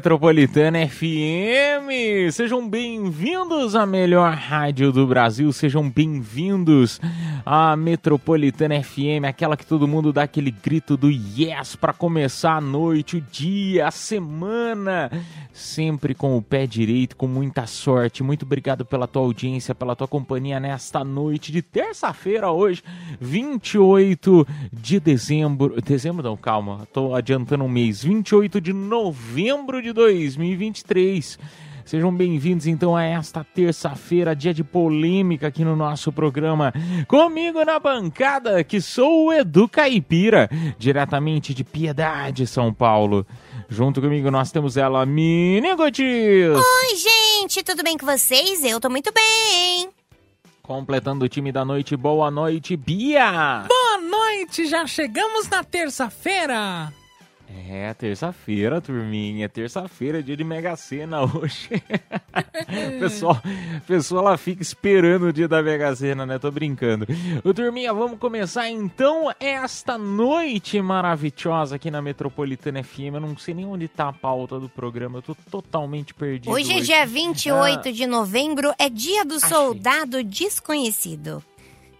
Metropolitana FM. Sejam bem-vindos à melhor rádio do Brasil. Sejam bem-vindos à Metropolitana FM, aquela que todo mundo dá aquele grito do yes para começar a noite, o dia, a semana, sempre com o pé direito, com muita sorte. Muito obrigado pela tua audiência, pela tua companhia nesta noite de terça-feira hoje, 28 de dezembro. Dezembro não, calma, tô adiantando um mês. 28 de novembro de 2023. Sejam bem-vindos então a esta terça-feira, dia de polêmica aqui no nosso programa. Comigo na bancada, que sou o Edu Caipira, diretamente de Piedade, São Paulo. Junto comigo nós temos ela, Mini Gotis. Oi, gente, tudo bem com vocês? Eu tô muito bem. Completando o time da noite, boa noite, Bia. Boa noite, já chegamos na terça-feira. É, terça-feira, turminha. Terça-feira, dia de Mega Sena hoje. pessoal, pessoal, ela fica esperando o dia da Mega Sena, né? Tô brincando. Ô, turminha, vamos começar então esta noite maravilhosa aqui na Metropolitana FM. Eu não sei nem onde tá a pauta do programa, eu tô totalmente perdido. Hoje é dia 28 de novembro, é dia do Achei. soldado desconhecido.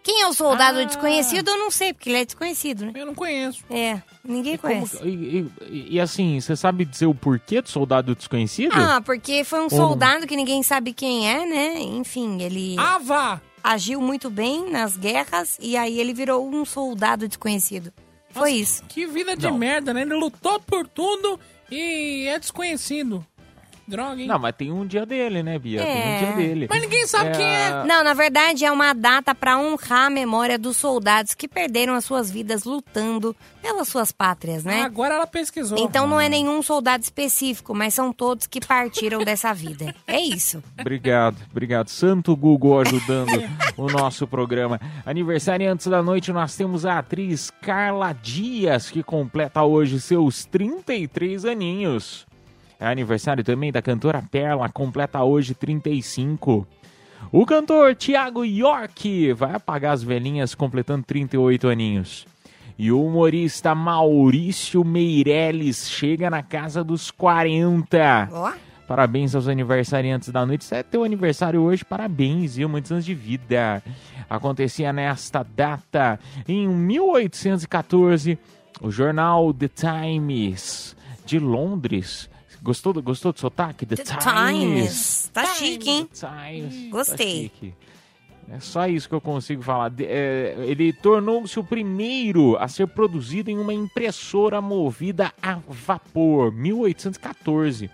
Quem é o soldado Ah. desconhecido, eu não sei, porque ele é desconhecido, né? Eu não conheço. É, ninguém Como- conhece. e, e- e assim, você sabe dizer o porquê do soldado desconhecido? Ah, porque foi um soldado que ninguém sabe quem é, né? Enfim, ele Ava! agiu muito bem nas guerras e aí ele virou um soldado desconhecido. Foi isso. Que vida de Não. merda, né? Ele lutou por tudo e é desconhecido. Droga, hein? Não, mas tem um dia dele, né, Bia? Tem É. um dia dele. Mas ninguém sabe quem é. Não, na verdade é uma data para honrar a memória dos soldados que perderam as suas vidas lutando pelas suas pátrias, né? Agora ela pesquisou. Então não é nenhum soldado específico, mas são todos que partiram dessa vida. É isso. Obrigado, obrigado. Santo Google ajudando o nosso programa. Aniversário antes da noite, nós temos a atriz Carla Dias, que completa hoje seus 33 aninhos. É aniversário também da cantora Perla, completa hoje 35. O cantor Thiago York vai apagar as velhinhas completando 38 aninhos. E o humorista Maurício Meirelles chega na casa dos 40. Ó. Parabéns aos aniversariantes da noite. Se é teu aniversário hoje, parabéns, viu? Muitos anos de vida. Acontecia nesta data, em 1814, o jornal The Times de Londres. Gostou do, gostou do sotaque? The, The Times. Tá chique, hein? Times. Gostei. Tá. É só isso que eu consigo falar. É, ele tornou-se o primeiro a ser produzido em uma impressora movida a vapor, 1814.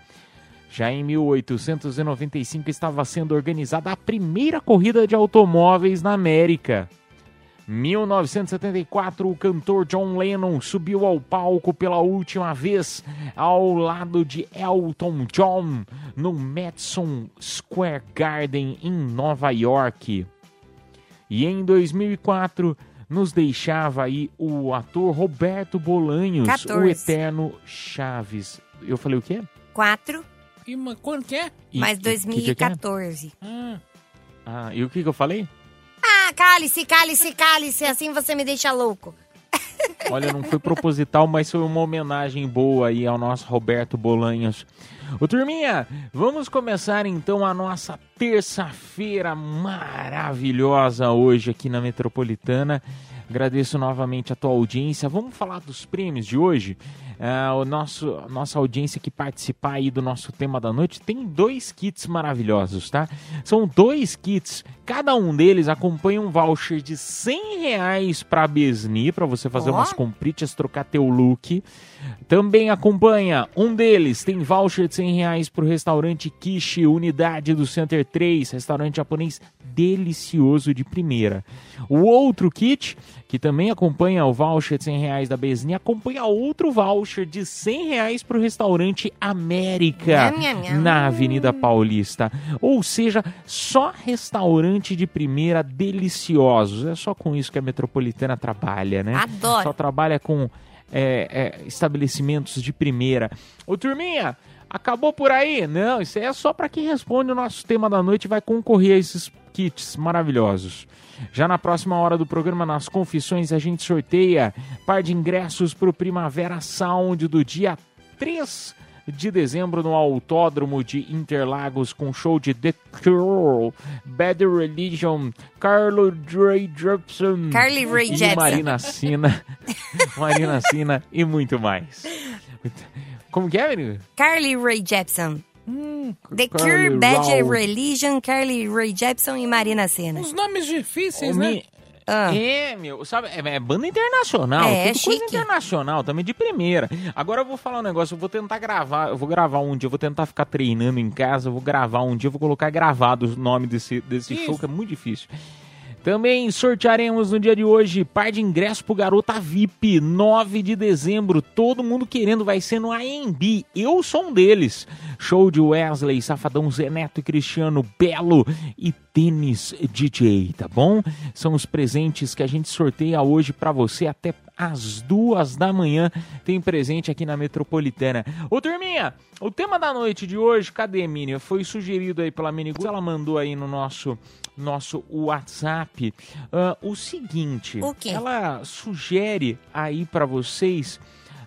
Já em 1895 estava sendo organizada a primeira corrida de automóveis na América. 1974, o cantor John Lennon subiu ao palco pela última vez ao lado de Elton John no Madison Square Garden em Nova York. E em 2004 nos deixava aí o ator Roberto Bolanhos, o 14. eterno Chaves. Eu falei o quê? Quatro, E, quando que é? E- mais que- que dia que é? 2014. Ah, Ah, e o que, que eu falei? Ah, cale-se, cale-se, cale-se, assim você me deixa louco. Olha, não foi proposital, mas foi uma homenagem boa aí ao nosso Roberto Bolanhos. Ô turminha, vamos começar então a nossa terça-feira maravilhosa hoje aqui na Metropolitana. Agradeço novamente a tua audiência. Vamos falar dos prêmios de hoje. Ah, o nosso, nossa audiência que participar aí do nosso tema da noite tem dois kits maravilhosos, tá? São dois kits, cada um deles acompanha um voucher de 100 reais pra Besni, pra você fazer Ó. umas compritas, trocar teu look. Também acompanha um deles, tem voucher de 100 reais pro restaurante Kishi, unidade do Center 3, restaurante japonês delicioso de primeira. O outro kit, que também acompanha o voucher de 100 reais da Besni, acompanha outro voucher de 100 reais pro restaurante América, na Avenida Paulista. Ou seja, só restaurante de primeira deliciosos. É só com isso que a Metropolitana trabalha, né? Adoro. Só trabalha com é, é, estabelecimentos de primeira. Ô, turminha, acabou por aí? Não, isso aí é só para quem responde o nosso tema da noite e vai concorrer a esses kits maravilhosos. Já na próxima hora do programa, nas confissões, a gente sorteia par de ingressos para o Primavera Sound do dia 3 de dezembro no Autódromo de Interlagos com show de The Cure, Bad Religion, Carlo Ray Jepsen, Carly e Jepsen. Marina Sina, Marina Sina e muito mais. Como que é, menino? Carly Rae Jepsen. The Carly Cure, Bad. Religion, Carly Rae Jepsen e Marina Senna. Os nomes difíceis, né? Ah. É, meu, sabe, é, é banda internacional, É, tudo coisa chique. internacional, também de primeira. Agora eu vou falar um negócio, eu vou tentar gravar, eu vou gravar um dia, eu vou tentar ficar treinando em casa, eu vou gravar um dia, eu vou colocar gravado o nome desse, desse Isso. show, que é muito difícil. Também sortearemos no dia de hoje par de ingressos pro Garota VIP, 9 de dezembro. Todo mundo querendo, vai ser no AMB. Eu sou um deles. Show de Wesley, Safadão, Zé Neto e Cristiano Belo e Tênis DJ, tá bom? São os presentes que a gente sorteia hoje pra você até às duas da manhã. Tem presente aqui na Metropolitana. Ô, turminha, o tema da noite de hoje, cadê, Mini? Foi sugerido aí pela Mini Gus, ela mandou aí no nosso nosso WhatsApp ah, o seguinte. O? Ela sugere aí pra vocês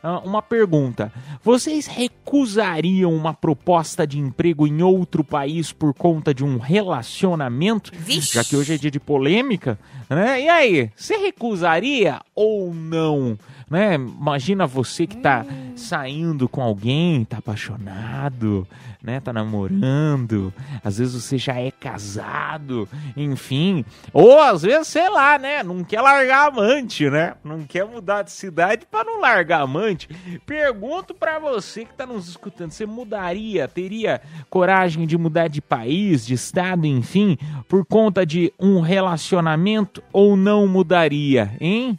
ah, uma pergunta. Vocês recusariam uma proposta de emprego em outro país por conta de um relacionamento? Vixe. Já que hoje é dia de polêmica, né? E aí, você recusaria ou não? Né? Imagina você que tá saindo com alguém, tá apaixonado, né? Tá namorando, às vezes você já é casado, enfim. Ou às vezes, sei lá, né? Não quer largar amante, né? Não quer mudar de cidade para não largar amante. Pergunto pra você que tá nos escutando, você mudaria, teria coragem de mudar de país, de estado, enfim, por conta de um relacionamento ou não mudaria, hein?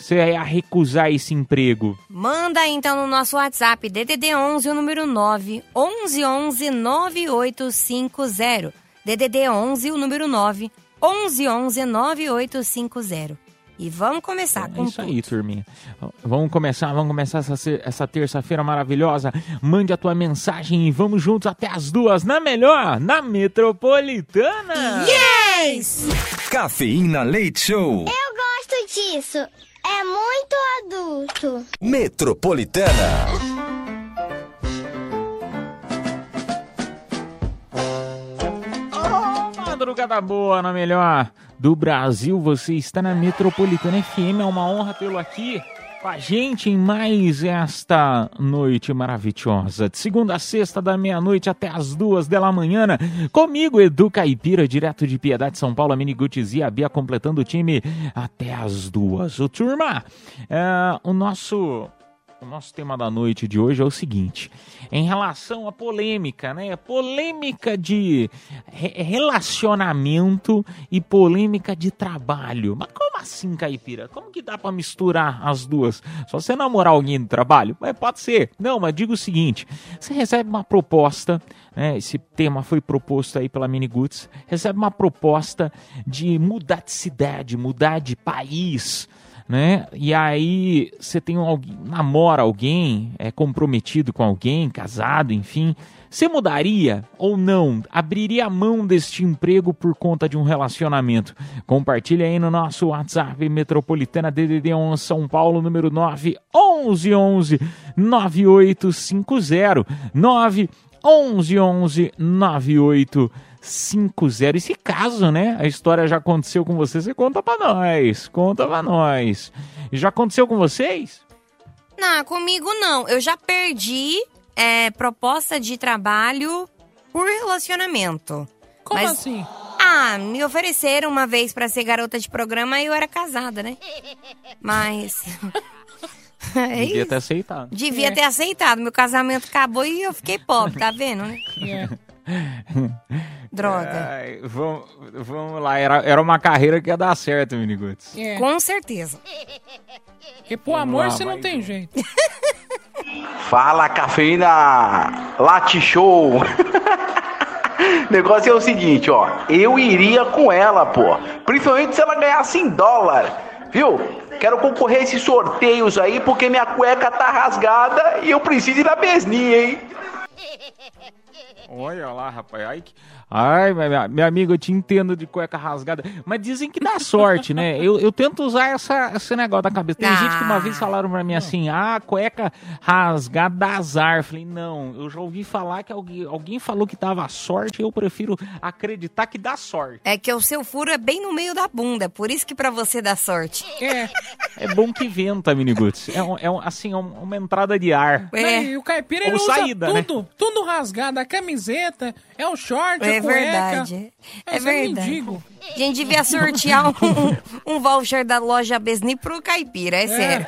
Você ia recusar esse emprego? Manda então no nosso WhatsApp DDD 11 o número 9 11 11 9850. DDD 11 o número 9 11 11 9850. E vamos começar É com isso aí, turminha. Vamos começar, vamos começar essa, essa terça-feira maravilhosa. Mande a tua mensagem e vamos juntos até as duas, na melhor, na Metropolitana. Yes! Cafeína Leite Show. Eu gosto disso. É muito adulto. Metropolitana. Madrugada boa, na melhor do Brasil. Você está na Metropolitana FM. É uma honra tê-lo aqui com a gente em mais esta noite maravilhosa. De segunda a sexta, da meia-noite até as duas da manhã. Comigo, Edu Caipira, direto de Piedade, São Paulo, a Mini Gutz e a Bia completando o time até as duas. Ô, turma, é, o nosso o nosso tema da noite de hoje é o seguinte: em relação à polêmica, né? Polêmica de re- relacionamento e polêmica de trabalho. Mas como assim, caipira? Como que dá pra misturar as duas? Só você namorar alguém no trabalho? Mas pode ser. Não, mas diga o seguinte: você recebe uma proposta, né? Esse tema foi proposto aí pela Mini Goods, recebe uma proposta de mudar de cidade, mudar de país né? E aí você tem um, namora alguém, é comprometido com alguém, casado, enfim. Você mudaria ou não? Abriria a mão deste emprego por conta de um relacionamento? Compartilha aí no nosso WhatsApp Metropolitana DDD 11 São Paulo, número 9 11 11 9850 9 11 11 9850. E se caso, né, a história já aconteceu com você, você conta pra nós. Conta pra nós. E já aconteceu com vocês? Não, comigo não. Eu já perdi é, proposta de trabalho por relacionamento. Como Mas- assim? Ah, me ofereceram uma vez pra ser garota de programa e eu era casada, né? Mas. é Devia ter aceitado. Devia É. ter aceitado. Meu casamento acabou e eu fiquei pobre, tá vendo? né? É. Droga. Ai, vamos, vamos lá, era, era uma carreira que ia dar certo, Miniguts. É. Com certeza. Porque pro Vamos amor lá, você não tem jeito. Fala, cafeína Late Show. Negócio é o seguinte, ó. Eu iria com ela, pô. Principalmente se ela ganhasse em dólar. Viu? Quero concorrer a esses sorteios aí porque minha cueca tá rasgada e eu preciso ir na besninha, hein? Olha lá, rapaz. Ai minha amiga, eu te entendo de cueca rasgada. Mas dizem que dá sorte, né? Eu, eu tento usar essa, esse negócio da cabeça. Tem Ah. gente que uma vez falaram pra mim assim: ah, cueca rasgada dá azar. Eu falei, não, eu já ouvi falar que alguém, alguém falou que dava sorte. Eu prefiro acreditar que dá sorte. É que o seu furo é bem no meio da bunda, por isso que pra você dá sorte. É. É bom que venta, Miniguts. É, um, é um, assim, é um- uma entrada de ar. Né, É, E o caipira Ou ele usa saída, né? tudo, tudo rasgado. A camiseta, é o short, é a cueca. verdade. É é verdade. mendigo. A gente devia sortear um, um voucher da loja Besni pro caipira, é, sério.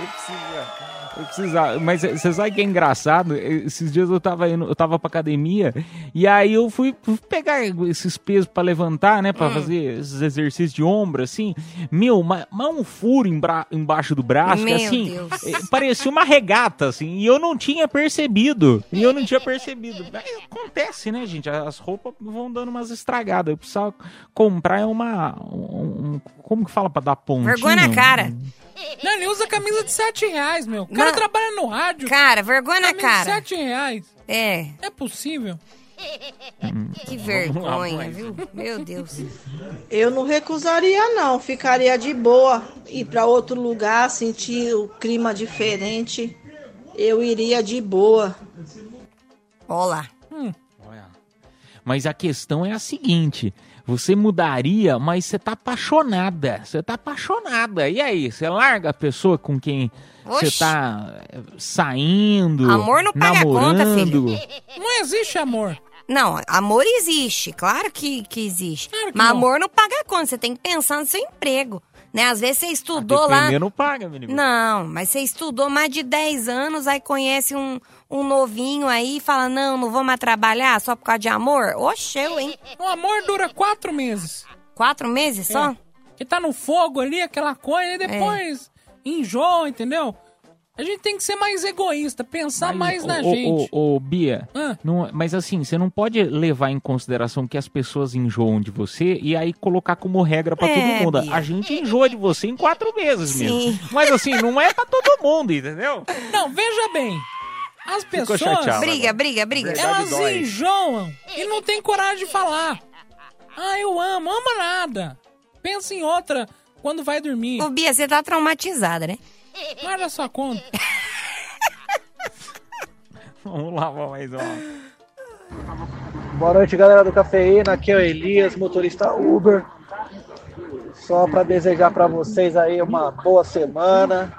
Eu preciso. Eu precisava, mas você sabe que é engraçado? Esses dias eu tava indo, eu tava pra academia e aí eu fui pegar esses pesos pra levantar, né? Pra Hum. fazer esses exercícios de ombro, assim. Meu, mas, mas um furo embra- embaixo do braço, que Meu assim, Deus. eh, parecia uma regata, assim, e eu não tinha percebido. E eu não tinha percebido. Mas acontece, né, gente? As roupas vão dando umas estragadas. Eu precisava comprar uma. Um, um- como que fala pra dar pontinha? Vergonha na cara. Não, ele usa camisa de 7 reais, meu. O cara Não. trabalha no rádio. Cara, vergonha na camisa de cara. 7 reais. É, É possível. que vergonha, viu? Meu Deus. Eu não recusaria, não. Ficaria de boa. Ir para outro lugar, sentir o clima diferente. Eu iria de boa. Olá. Olha. Mas a questão é a seguinte: você mudaria, mas você tá apaixonada. Você tá apaixonada. E aí, você larga a pessoa com quem você tá eh, saindo, Amor não paga a conta, namorando? Não existe amor. Não, amor existe, claro que, que existe. Claro que Mas não. amor não paga conta, você tem que pensar no seu emprego. Né? Às vezes você estudou lá. Dependendo, paga, menino. Não, mas você estudou mais de 10 anos, aí conhece um, um novinho aí e fala: Não, não vou mais trabalhar só por causa de amor? Oxe, eu, hein? O amor dura quatro meses. Quatro meses só? É. Que tá no fogo ali, aquela coisa, e depois enjoa, entendeu? A gente tem que ser mais egoísta, pensar mais na ô, gente. Ô, Bia, Ah. não- mas assim, você não pode levar em consideração que as pessoas enjoam de você e aí colocar como regra pra É, todo mundo. Bia. A gente enjoa de você em quatro meses Sim. mesmo. Mas assim, não é pra todo mundo, entendeu? Não, veja bem. As pessoas. Briga, briga, briga. Elas dói. enjoam e não tem coragem de falar. Ah, eu amo, ama nada. Pensa em outra quando vai dormir. Ô, Bia, você tá traumatizada, né? Guarda sua conta. Vamos lá, vamos mais uma. Boa noite, galera do Cafeína. Aqui é o Elias, motorista Uber. Só para desejar para vocês aí uma boa semana.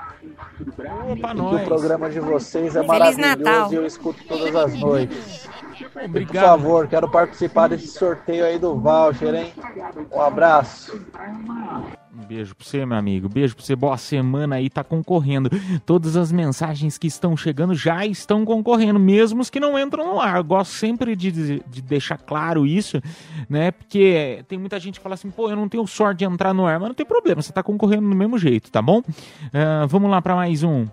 Opa, nós. o programa de vocês é Feliz maravilhoso Natal. e eu escuto todas as noites. Por Obrigado. favor, quero participar desse sorteio aí do voucher, hein? Um abraço. Um beijo pra você, meu amigo. Beijo pra você. Boa semana aí, tá concorrendo. Todas as mensagens que estão chegando já estão concorrendo, mesmo os que não entram no ar. Eu gosto sempre de, de deixar claro isso, né? Porque tem muita gente que fala assim, pô, eu não tenho sorte de entrar no ar, mas não tem problema, você tá concorrendo do mesmo jeito, tá bom? Ah, vamos lá pra mais um.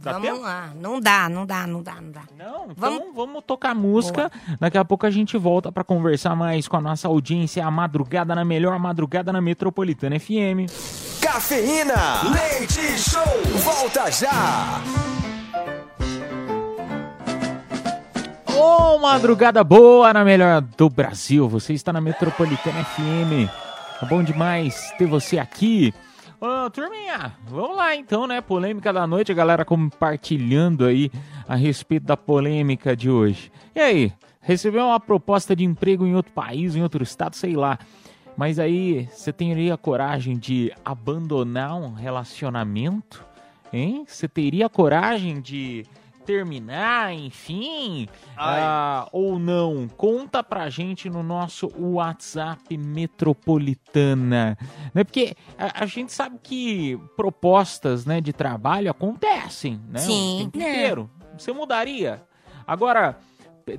Dá Vamos tempo? lá. Não dá, não dá, não dá, não dá. Não, então Vamos- vamos, tocar música. Daqui a pouco a gente volta pra conversar mais com a nossa audiência, a madrugada na melhor madrugada na Metropolitana FM. Cafeína, leite show, volta já. Ô, madrugada boa na melhor do Brasil. Você está na Metropolitana FM. É bom demais ter você aqui. Ô, turminha, vamos lá então, né? Polêmica da noite, a galera compartilhando aí a respeito da polêmica de hoje. E aí, recebeu uma proposta de emprego em outro país, em outro estado, sei lá. Mas aí, você teria coragem de abandonar um relacionamento Hein? Você teria coragem de terminar, enfim, ah, ou não? Conta pra gente no nosso WhatsApp Metropolitana, né? Porque a, a gente sabe que propostas, né, de trabalho acontecem, né? Sim. O tempo inteiro. Você mudaria? Agora,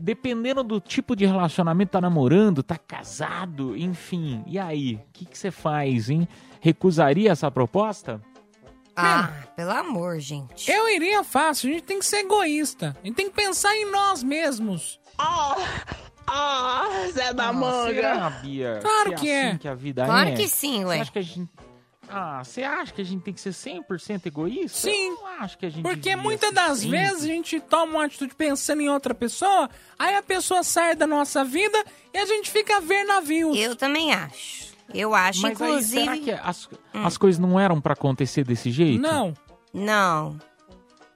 dependendo do tipo de relacionamento, tá namorando, tá casado, enfim. E aí, o que que você faz, hein? Recusaria essa proposta? Ah, pelo amor, gente. Eu iria fácil, a gente tem que ser egoísta. A gente tem que pensar em nós mesmos. Ah, Zé da Ah, Manga. será, Bia? Claro que assim é. que a vida Claro é? que sim, Você ué. acha que a gente... Ah, você acha que a gente tem que ser 100% egoísta? Sim. Eu não acho que a gente Porque muitas das sempre. vezes a gente toma uma atitude pensando em outra pessoa, aí a pessoa sai da nossa vida e a gente fica a ver navios. Eu também acho. Eu acho, Mas aí, inclusive. será que as, as coisas não eram pra acontecer desse jeito? Não. Não.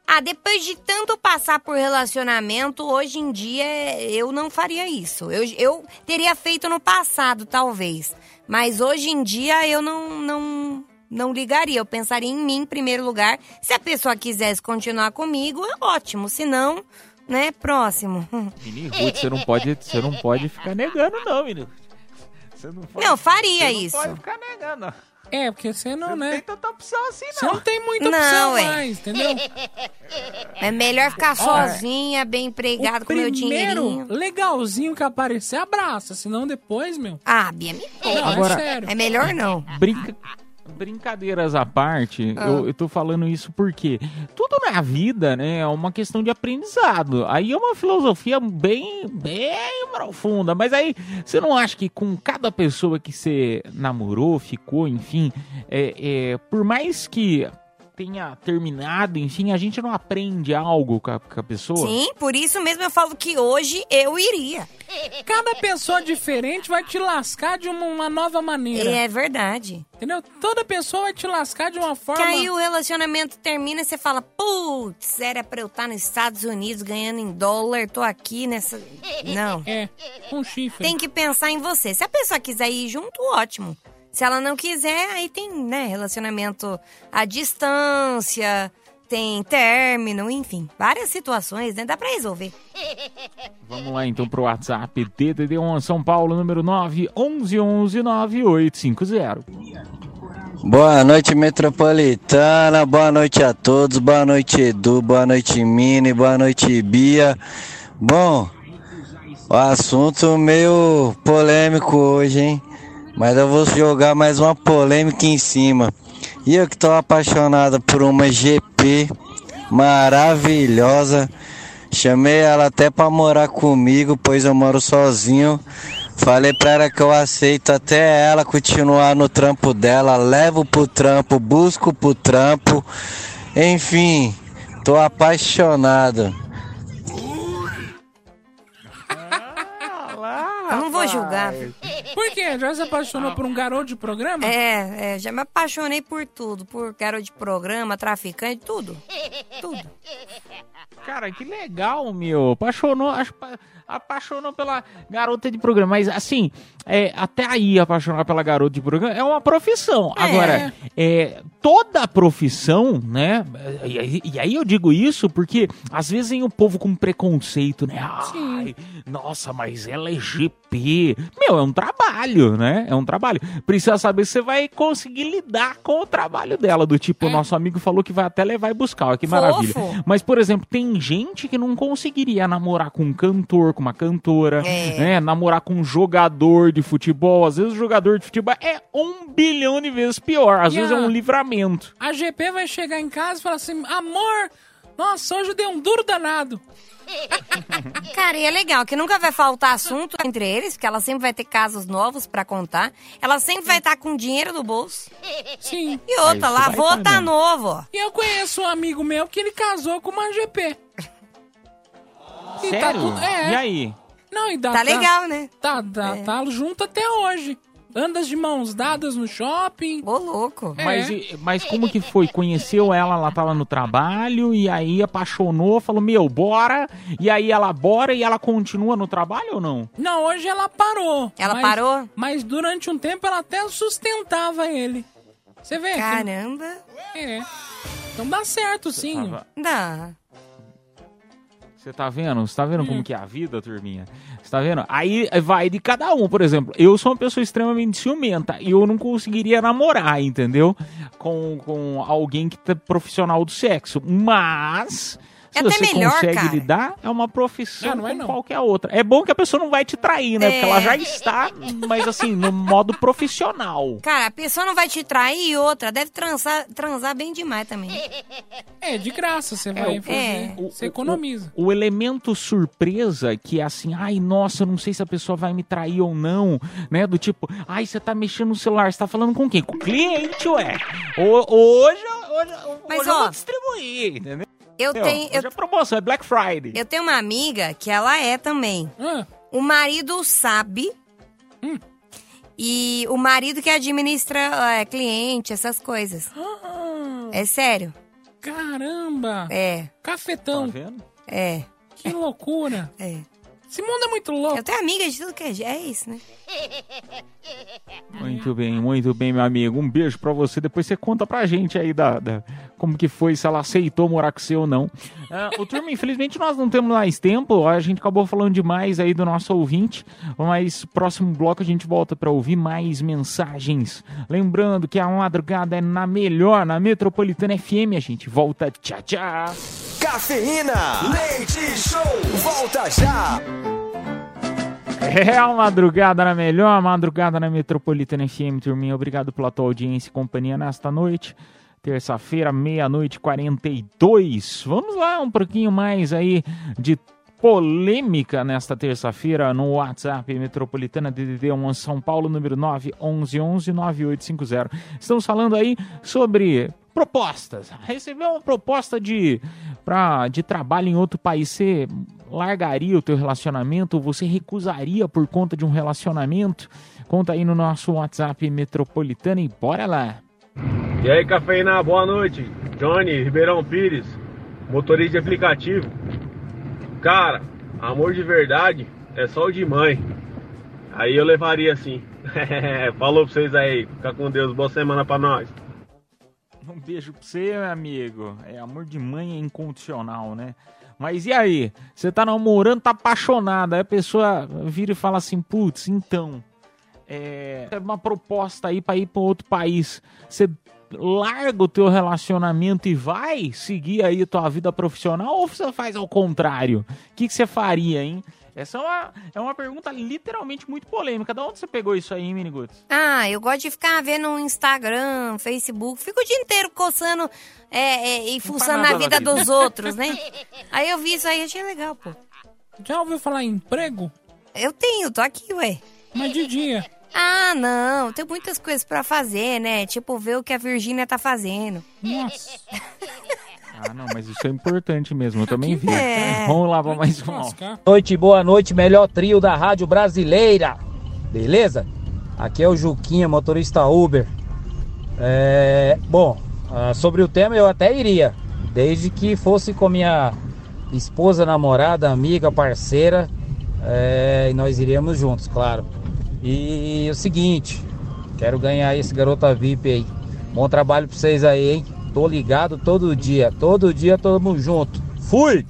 Ah, depois de tanto passar por relacionamento, hoje em dia eu não faria isso. Eu, eu teria feito no passado, talvez. Mas hoje em dia eu não, não, não ligaria. Eu pensaria em mim em primeiro lugar. Se a pessoa quisesse continuar comigo, é ótimo. Se não, né, próximo. Ruth, você não pode, você não pode ficar negando, não, menino. Você não, pode, Não, faria você isso. Não pode ficar negando. não. É, porque você não, Você não né? tem tanta opção assim, Você não. não tem muita Não, opção ué. mais, entendeu? É melhor ficar sozinha, bem empregada, o com meu dinheirinho. legalzinho que aparecer, abraça. Senão depois, meu... Ah, Bia, me Não, Agora- é sério. É melhor não. Brinca... Brincadeiras à parte, Ah. eu, eu tô falando isso porque tudo na vida, né, é uma questão de aprendizado. Aí é uma filosofia bem, bem profunda. Mas aí, você não acha que com cada pessoa que você namorou, ficou, enfim, é, é, por mais que tenha terminado, enfim, a gente não aprende algo com a, com a pessoa? Sim, por isso mesmo eu falo que hoje eu iria. Cada pessoa diferente vai te lascar de uma, uma nova maneira. É verdade. Entendeu? Toda pessoa vai te lascar de uma Que forma... aí o relacionamento termina e você fala, putz, era pra eu estar nos Estados Unidos ganhando em dólar, tô aqui nessa. Não. É, com chifre. Tem que pensar em você. Se a pessoa quiser ir junto, ótimo. Se ela não quiser, aí tem, né, relacionamento à distância, tem término, enfim, várias situações, né? Dá pra resolver. Vamos lá então pro WhatsApp DDD1 São Paulo, número 9 11 9850. Boa noite, metropolitana. Boa noite a todos. Boa noite, Edu. Boa noite, Mini. Boa noite, Bia. Bom, o assunto meio polêmico hoje, hein? Mas eu vou jogar mais uma polêmica em cima. E eu que tô apaixonada por uma GP maravilhosa. Chamei ela até pra morar comigo, pois eu moro sozinho. Falei pra ela que eu aceito até ela continuar no trampo dela, levo pro trampo, busco pro trampo. Enfim, tô apaixonado. Eu não vou julgar. Quê? Já se apaixonou por um garoto de programa? É, é, já me apaixonei por tudo, por garoto de programa, traficante, tudo. Tudo. Cara, que legal, meu. Apaixonou, apaixonou pela garota de programa. Mas, assim, é, até aí apaixonar pela garota de programa é uma profissão. É. Agora, é, toda profissão, né? E, aí- e aí eu digo isso porque às vezes vem o povo com preconceito, né? Ai, nossa, mas ela é GP. Meu, é um trabalho, né? É um trabalho. Precisa saber se você vai conseguir lidar com o trabalho dela. Do tipo, o nosso amigo falou que vai até levar e buscar. Olha que Fofo. maravilha. Mas, por exemplo, tem gente que não conseguiria namorar com um cantor, com uma cantora, É. né? Namorar com um jogador de futebol. Às vezes o jogador de futebol é um bilhão de vezes pior. Às E vezes a- é um livramento. A GP vai chegar em casa e falar assim: amor, nossa, hoje deu um duro danado. Cara, e é legal que nunca vai faltar assunto entre eles, porque ela sempre vai ter casos novos pra contar. Ela sempre vai estar com dinheiro no bolso. Sim. E outra, vai lavou, tá tá novo, ó. E eu conheço um amigo meu que ele casou com uma GP. E tá Sério? tudo- é. E aí? Não, e dá, Tá legal, né? Tá, tá, tá junto até hoje. Andas de mãos dadas no shopping. Ô, louco. É. Mas, mas como que foi? Conheceu ela, ela tava no trabalho e aí apaixonou, falou, meu, bora. E aí ela bora e ela continua no trabalho ou não? Não, hoje ela parou. Ela mas- parou? Mas durante um tempo ela até sustentava ele. Você vê? que- Caramba. É. Então dá certo, sim. tava- Dá. Você tá vendo? Você tá vendo como que é a vida, turminha? Você tá vendo? Aí vai de cada um, por exemplo. Eu sou uma pessoa extremamente ciumenta e eu não conseguiria namorar, entendeu? Com, com alguém que tá profissional do sexo. Mas. Se É até você melhor, consegue cara. lidar, é uma profissão Não, não é não. qualquer outra. É bom que a pessoa não vai te trair, né? Porque É. ela já está, mas assim, no modo profissional. Cara, a pessoa não vai te trair e outra, deve transar, transar bem demais também. É, de graça você vai o- fazer. é. Você economiza. O elemento surpresa, que é assim, ai, nossa, eu não sei se a pessoa vai me trair ou não, né? Do tipo, ai, você tá mexendo no celular, você tá falando com quem? Com o cliente, ué. O- Hoje, hoje, Mas, hoje eu ó, vou distribuir, entendeu? Eu Meu, tenho, eu, Hoje é promoção, é Black Friday. eu tenho uma amiga que ela é também. Ah, O marido sabe. Hum. E o marido que administra é, cliente, essas coisas. ah, É sério. caramba! É, Tá Cafetão. vendo? é, Que loucura. é. Esse mundo é muito louco. Eu tenho amiga de tudo que é, é isso, né? Muito bem, muito bem, meu amigo. Um beijo pra você. Depois você conta pra gente aí da, da- como que foi, se ela aceitou morar com você ou não. Ah, o turma, infelizmente, nós não temos mais tempo. A gente acabou falando demais aí do nosso ouvinte. Mas próximo bloco a gente volta pra ouvir mais mensagens. Lembrando que a madrugada é na melhor, na Metropolitana FM. A gente volta. Tchau, tchau. Cafeína, leite show, volta já. É a madrugada na melhor, madrugada na Metropolitana FM, turminha. Obrigado pela tua audiência e companhia nesta noite. Terça-feira, meia-noite, 42. Vamos lá, um pouquinho mais aí de polêmica nesta terça-feira no WhatsApp Metropolitana DDD 1 São Paulo, número 911-9850. Estamos falando aí sobre propostas. Recebeu uma proposta de, pra, de trabalho em outro país, você largaria o teu relacionamento? Você recusaria por conta de um relacionamento? Conta aí no nosso WhatsApp Metropolitana e bora lá. E aí, cafeína, boa noite. Johnny, Ribeirão Pires, motorista de aplicativo. Cara, amor de verdade é só o de mãe. Aí eu levaria sim. Falou pra vocês aí. Fica com Deus. Boa semana pra nós. Um beijo pra você, meu amigo. É, amor de mãe é incondicional, né? Mas e aí? Você tá namorando, tá apaixonada. Aí a pessoa vira e fala assim: putz, então. É uma proposta aí pra ir pra outro país. Você larga o teu relacionamento e vai seguir aí a tua vida profissional ou você faz ao contrário? O que, que você faria, hein? Essa é uma, é uma pergunta literalmente muito polêmica. Da onde você pegou isso aí, hein, Miniguts? Ah, eu gosto de ficar vendo no Instagram, Facebook. Fico o dia inteiro coçando é, é, e fuçando na na vida vida. dos outros, né? Aí eu vi isso aí e achei legal, pô. Já ouviu falar em emprego? Eu tenho, tô aqui, ué. Mas de dia. Ah, não, tem muitas coisas pra fazer, né? Tipo, ver o que a Virgínia tá fazendo. Nossa. Ah, não, mas isso é importante mesmo, eu também vi. É. Vamos lá pra mais um. Lascar. Noite, boa noite, melhor trio da Rádio Brasileira. Beleza? Aqui é o Juquinha, motorista Uber. É, bom, ah, sobre o tema eu até iria, desde que fosse com minha esposa, namorada, amiga, parceira, é, e nós iríamos juntos, claro. E o seguinte, quero ganhar esse garota VIP aí. Bom trabalho pra vocês aí, hein? Tô ligado todo dia, todo dia tamo junto. Fui!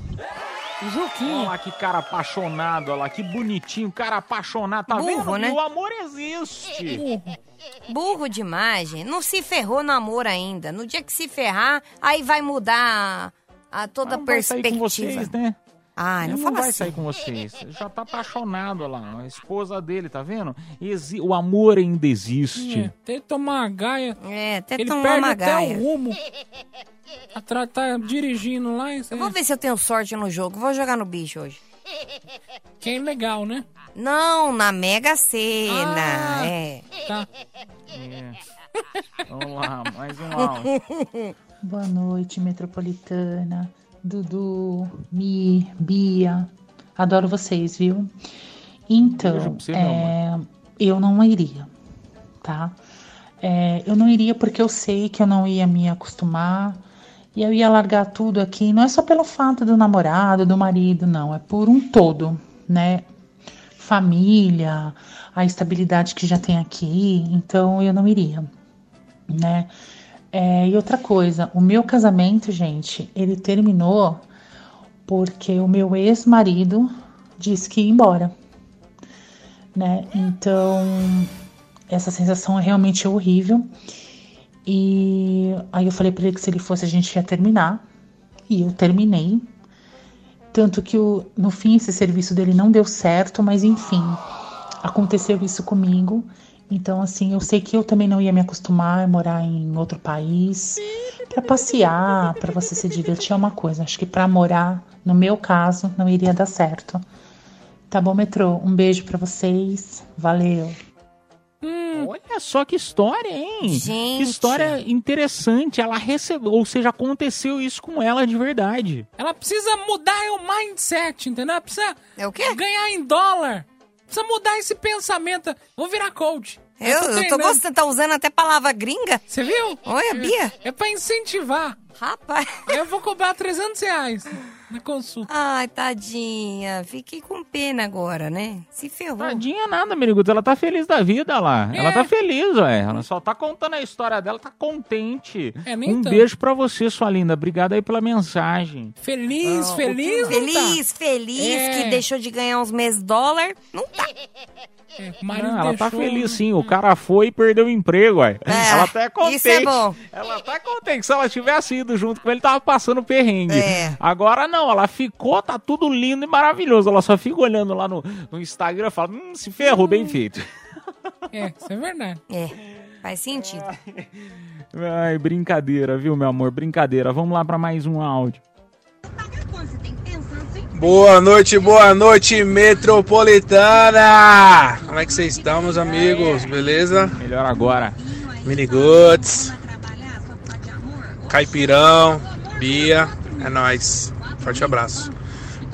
Olha lá que cara apaixonado, olha lá, que bonitinho, cara apaixonado, tá Burro, vendo? né? O amor existe. Burro demais, gente. Não se ferrou no amor ainda. No dia que se ferrar, aí vai mudar a, a toda a perspectiva. vocês, né? Ah, não Ele fala vai assim. sair com vocês. Ele já tá apaixonado olha lá, a esposa dele, tá vendo? Exi- o amor ainda existe. É, até tomar uma gaia. É, até Ele tomar perde uma até gaia. o rumo. Tá, tá dirigindo lá e Eu vou ver se eu tenho sorte no jogo. Vou jogar no bicho hoje. Que é legal, né? Não, na Mega Sena. Ah. É. Tá. É. Vamos lá, mais um áudio. Boa noite, Metropolitana, Dudu, Mi, Bia. Adoro vocês, viu? Então, meu é, eu não iria, tá? É, eu não iria porque eu sei que eu não ia me acostumar e eu ia largar tudo aqui. Não é só pelo fato do namorado, do marido, não. É por um todo, né? Família, a estabilidade que já tem aqui. Então, eu não iria, né? É, e outra coisa, o meu casamento, gente, ele terminou porque o meu ex-marido disse que ia embora, né? Então, essa sensação é realmente horrível. E aí eu falei para ele que se ele fosse a gente ia terminar. E eu terminei. Tanto que o, no fim esse serviço dele não deu certo, mas enfim, aconteceu isso comigo. Então, assim, eu sei que eu também não ia me acostumar a morar em outro país. Para passear, para você se divertir é uma coisa. Acho que para morar, no meu caso, não iria dar certo. Tá bom, metrô? Um beijo para vocês. Valeu. Olha só que história, hein? Gente. Que história interessante. Ela recebeu, ou seja, aconteceu isso com ela de verdade. Ela precisa mudar o mindset, entendeu? Ela precisa É o quê? ganhar em dólar. Precisa mudar esse pensamento. Vou virar coach. Eu, eu tô treinando. gostando, tá usando até palavra gringa. Você viu? Olha, Bia. É pra incentivar. Rapaz. Eu vou cobrar 300 reais na consulta. Ai, tadinha. Fiquei com pena agora, né? Se ferrou. Tadinha nada, Miriguto. Ela tá feliz da vida lá. É. Ela tá feliz, ué. Ela só tá contando a história dela, tá contente. É, nem um tanto. beijo pra você, sua linda. Obrigado aí pela mensagem. Feliz, Ah, feliz, Feliz, feliz É. que deixou de ganhar uns meses dólar. Não tá. tá. Marido Não, ela tá deixou- feliz sim. O cara foi e perdeu o emprego, ué. É, ela tá contente. isso é bom. Ela tá contente. Se ela tivesse ido junto com ele, tava passando perrengue. É. Agora não, ela ficou, tá tudo lindo e maravilhoso. Ela só fica olhando lá no, no Instagram e fala: hum, se ferrou, bem feito. É, isso é verdade. É, faz sentido. Ai, brincadeira, viu, meu amor? Brincadeira. Vamos lá pra mais um áudio. Boa noite, boa noite, metropolitana! Como é que vocês estão, meus amigos? Beleza? Melhor agora. Miniguts, Caipirão, Bia, é nóis. Forte abraço.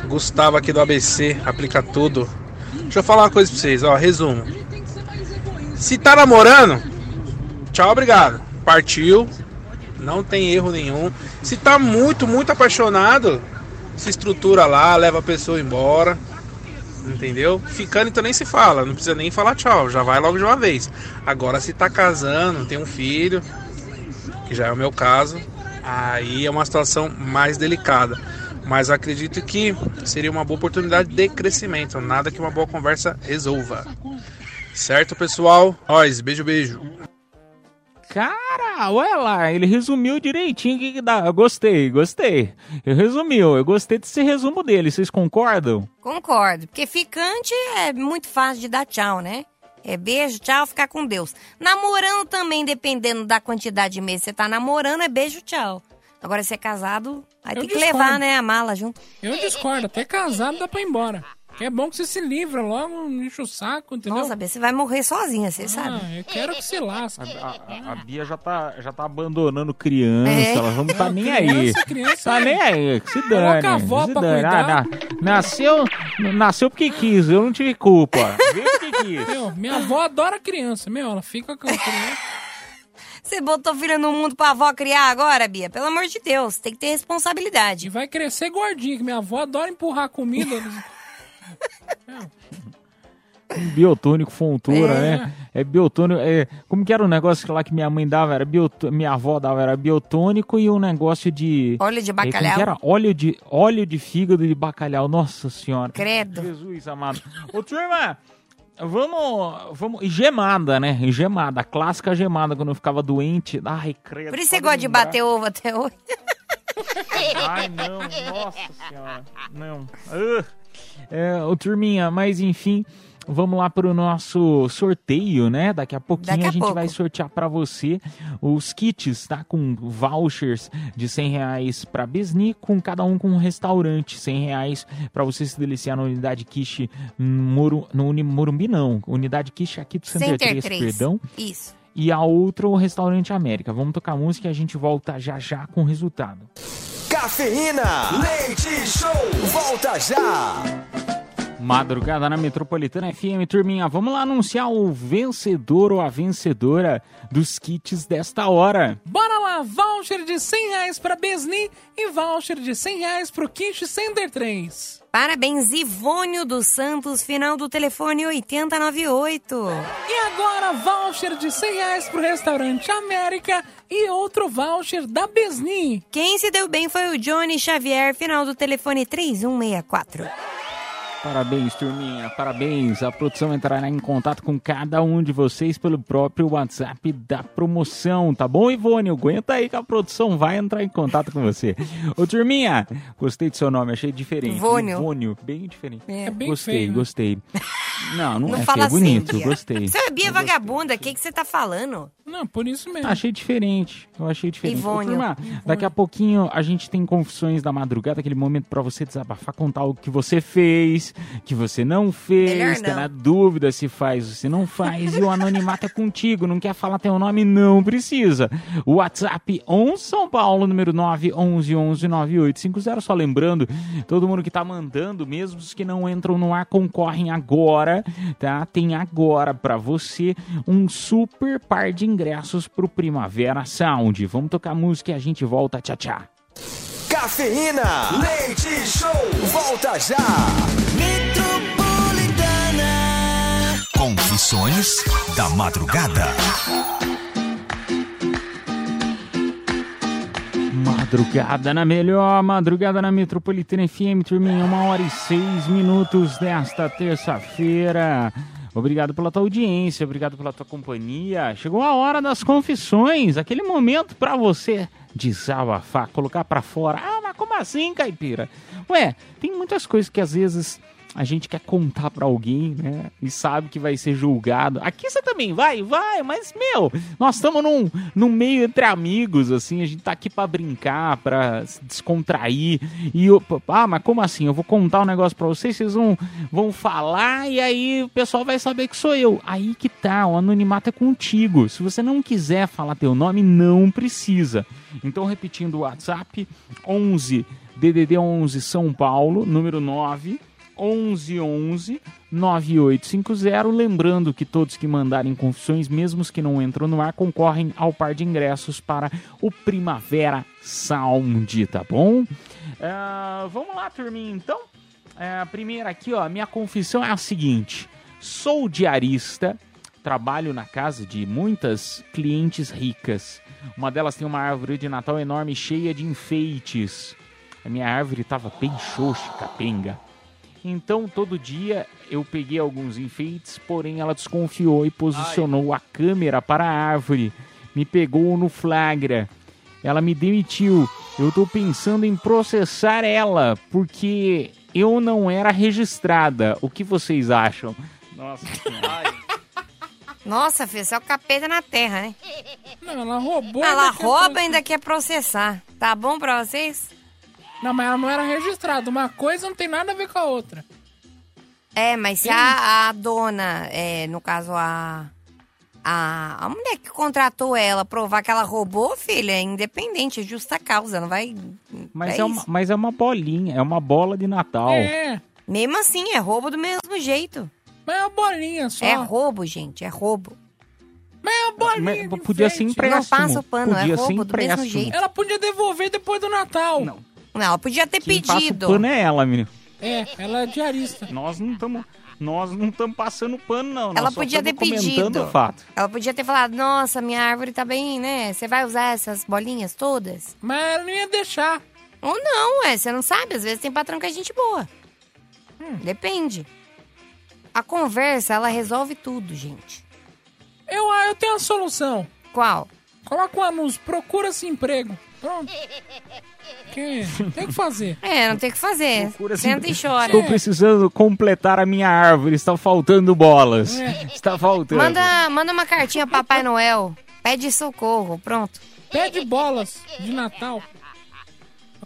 Gustavo aqui do ABC, aplica tudo. Deixa eu falar uma coisa pra vocês, ó, resumo. Se tá namorando, tchau, obrigado. Partiu, não tem erro nenhum. Se tá muito, muito apaixonado, se estrutura lá, leva a pessoa embora. Entendeu? Ficando então nem se fala, não precisa nem falar tchau, já vai logo de uma vez. Agora se tá casando, tem um filho, que já é o meu caso, aí é uma situação mais delicada. Mas eu acredito que seria uma boa oportunidade de crescimento, nada que uma boa conversa resolva. Certo, pessoal? Nós, beijo, beijo. Cara, olha lá, ele resumiu direitinho o que, que dá. Eu gostei, gostei. Ele resumiu, eu gostei desse resumo dele. Vocês concordam? Concordo. Porque ficante é muito fácil de dar tchau, né? É beijo, tchau, ficar com Deus. Namorando também, dependendo da quantidade de meses que você tá namorando, é beijo, tchau. Agora, se é casado, aí Eu tem que discordo. levar, né, a mala junto. Eu discordo, até casado dá pra ir embora. Que é bom que você se livra logo, não enche o saco, entendeu? Nossa, Bia, você vai morrer sozinha, você Ah, sabe. eu quero que se lasque. A, a Bia já tá, já tá abandonando criança, É. elas não tá Não, nem criança, aí. criança tá é- nem aí, que se Coloca dane. a avó se pra dane. cuidar. Ah, na- nasceu, nasceu porque quis, eu não tive culpa. Viu porque quis. Meu, minha avó adora criança, meu, ela fica com criança. Você botou filho no mundo pra avó criar agora, Bia? Pelo amor de Deus, tem que ter responsabilidade. E vai crescer gordinha, que minha avó adora empurrar comida. Um biotônico fontura, É. né? É biotônico. É, como que era o negócio lá que minha mãe dava? Era biotô, minha avó dava, era biotônico e um negócio de. Óleo de É, como bacalhau. que era? Óleo de, óleo de fígado de bacalhau. Nossa senhora. Credo. Jesus amado. Ô, turma, vamos. vamos e gemada, né? Gemada. Clássica gemada quando eu ficava doente. Ai, credo. Por isso você gosta de bater ovo até hoje. Ai, não, nossa senhora. Não. Ah. É, ô, turminha, mas enfim, vamos lá pro nosso sorteio, né? Daqui a pouquinho Daqui a a, gente pouco. vai sortear pra você os kits, tá? Com vouchers de 100 reais pra Besni, com cada um com um restaurante, 100 reais pra você se deliciar na unidade Quiche Moru, no Uni- Morumbi, não. Unidade Quiche aqui do Center, Center 3, 3. perdão. Isso. E a outra, o Restaurante América. Vamos tocar música e a gente volta já já com o resultado. Cafeína, leite show, volta já. Madrugada na Metropolitana FM, turminha. Vamos lá anunciar o vencedor ou a vencedora dos kits desta hora. Bora lá, voucher de 100 reais pra Besni e voucher de 100 reais pro Kit Center 3. Parabéns, Ivônio dos Santos, final do telefone 8098. E agora, voucher de 100 reais pro restaurante América e outro voucher da Besni. Quem se deu bem foi o Johnny Xavier, final do telefone 3164. Parabéns, turminha, parabéns. A produção entrará em contato com cada um de vocês pelo próprio WhatsApp da promoção, tá bom, Ivone? Aguenta aí que a produção vai entrar em contato com você. Ô, turminha, gostei do seu nome, achei diferente. Ivônio. Ivônio, bem diferente. É bem gostei, feio, né? gostei. Não, não, Não é fala feio, bonito, assim, Bia. gostei. Você é Bia vagabunda, o que que você tá falando? Não, por isso mesmo. Achei diferente, eu achei diferente. Ô, Ivônio. turma, daqui a pouquinho a gente tem confissões da madrugada, aquele momento pra você desabafar, contar o que você fez, que você não fez, tá na dúvida se faz ou se não faz, e o anonimato é contigo, não quer falar teu nome, não precisa. WhatsApp 11 São Paulo, número 911-9850, só lembrando, todo mundo que tá mandando, mesmo os que não entram no ar, concorrem agora, tá? Tem agora pra você um super par de ingressos pro Primavera Sound. Vamos tocar música e a gente volta, tchau, tchau. Cafeína, leite show, volta já. Confissões da madrugada. Madrugada na melhor, madrugada na Metropolitana FM, turminha, uma hora e seis minutos desta terça-feira. Obrigado pela tua audiência, obrigado pela tua companhia. Chegou a hora das confissões, aquele momento pra você desabafar, colocar pra fora. Ah, mas como assim, caipira? Ué, tem muitas coisas que às vezes a gente quer contar pra alguém, né? E sabe que vai ser julgado. Aqui você também vai, vai, mas meu, nós estamos num, num meio entre amigos, assim, a gente tá aqui pra brincar, pra se descontrair. E eu, ah, mas como assim? Eu vou contar um negócio pra vocês, vocês vão, vão falar e aí o pessoal vai saber que sou eu. Aí que tá, o anonimato é contigo. Se você não quiser falar teu nome, não precisa. Então, repetindo o WhatsApp, 11 DDD 11 São Paulo, número 9 1111 9850. Lembrando que todos que mandarem confissões, mesmo que não entram no ar, concorrem ao par de ingressos para o Primavera Sound, tá bom? Ah, vamos lá, turminha, então. É, a primeira aqui, ó, minha confissão é a seguinte: sou diarista, trabalho na casa de muitas clientes ricas. Uma delas tem uma árvore de Natal enorme, cheia de enfeites. A minha árvore estava bem xoxa, capenga. Então, todo dia eu peguei alguns enfeites, porém ela desconfiou e posicionou a câmera para a árvore. Me pegou no flagra. Ela me demitiu. Eu tô pensando em processar ela, porque eu não era registrada. O que vocês acham? Nossa. Nossa, filho, você é o capeta na terra, né? Não, ela roubou. Ela ainda rouba e processar. ainda quer processar. Tá bom pra vocês? Não, mas ela não era registrada. Uma coisa não tem nada a ver com a outra. É, mas se a, a dona, é, no caso a, a. A mulher que contratou ela provar que ela roubou, filha, é independente, é justa causa, não vai. Mas é é, uma, mas é uma bolinha, é uma bola de Natal. É, Mesmo assim, é roubo do mesmo jeito. mas é uma bolinha só. É roubo, gente, é roubo. Mas é uma bolinha. Mas de podia ser empréstimo. Não passa o pano, é podia ser roubo do mesmo jeito. Ela podia devolver depois do Natal. Não. Não, ela podia ter Quem passa o pedido. pano é ela, menino. É, ela é diarista. Nós não estamos nós não estamos passando pano não. Ela nós só podia ter pedido. o fato. Ela podia ter falado, nossa, minha árvore tá bem, né? Você vai usar essas bolinhas todas? Mas ela não ia deixar. Ou não, é, você não sabe. Às vezes tem patrão que é gente boa. Hum. Depende. A conversa, ela resolve tudo, gente. Eu, ah, eu tenho a solução. Qual? Coloca um anúncio, procura-se emprego. Pronto. Que? Tem que fazer. É, não tem o que fazer. Procura-se Senta e chora. Estou precisando completar a minha árvore, está faltando bolas. É. Está faltando. Manda, manda uma cartinha Papai Noel. Pede socorro, pronto. Pede bolas de Natal.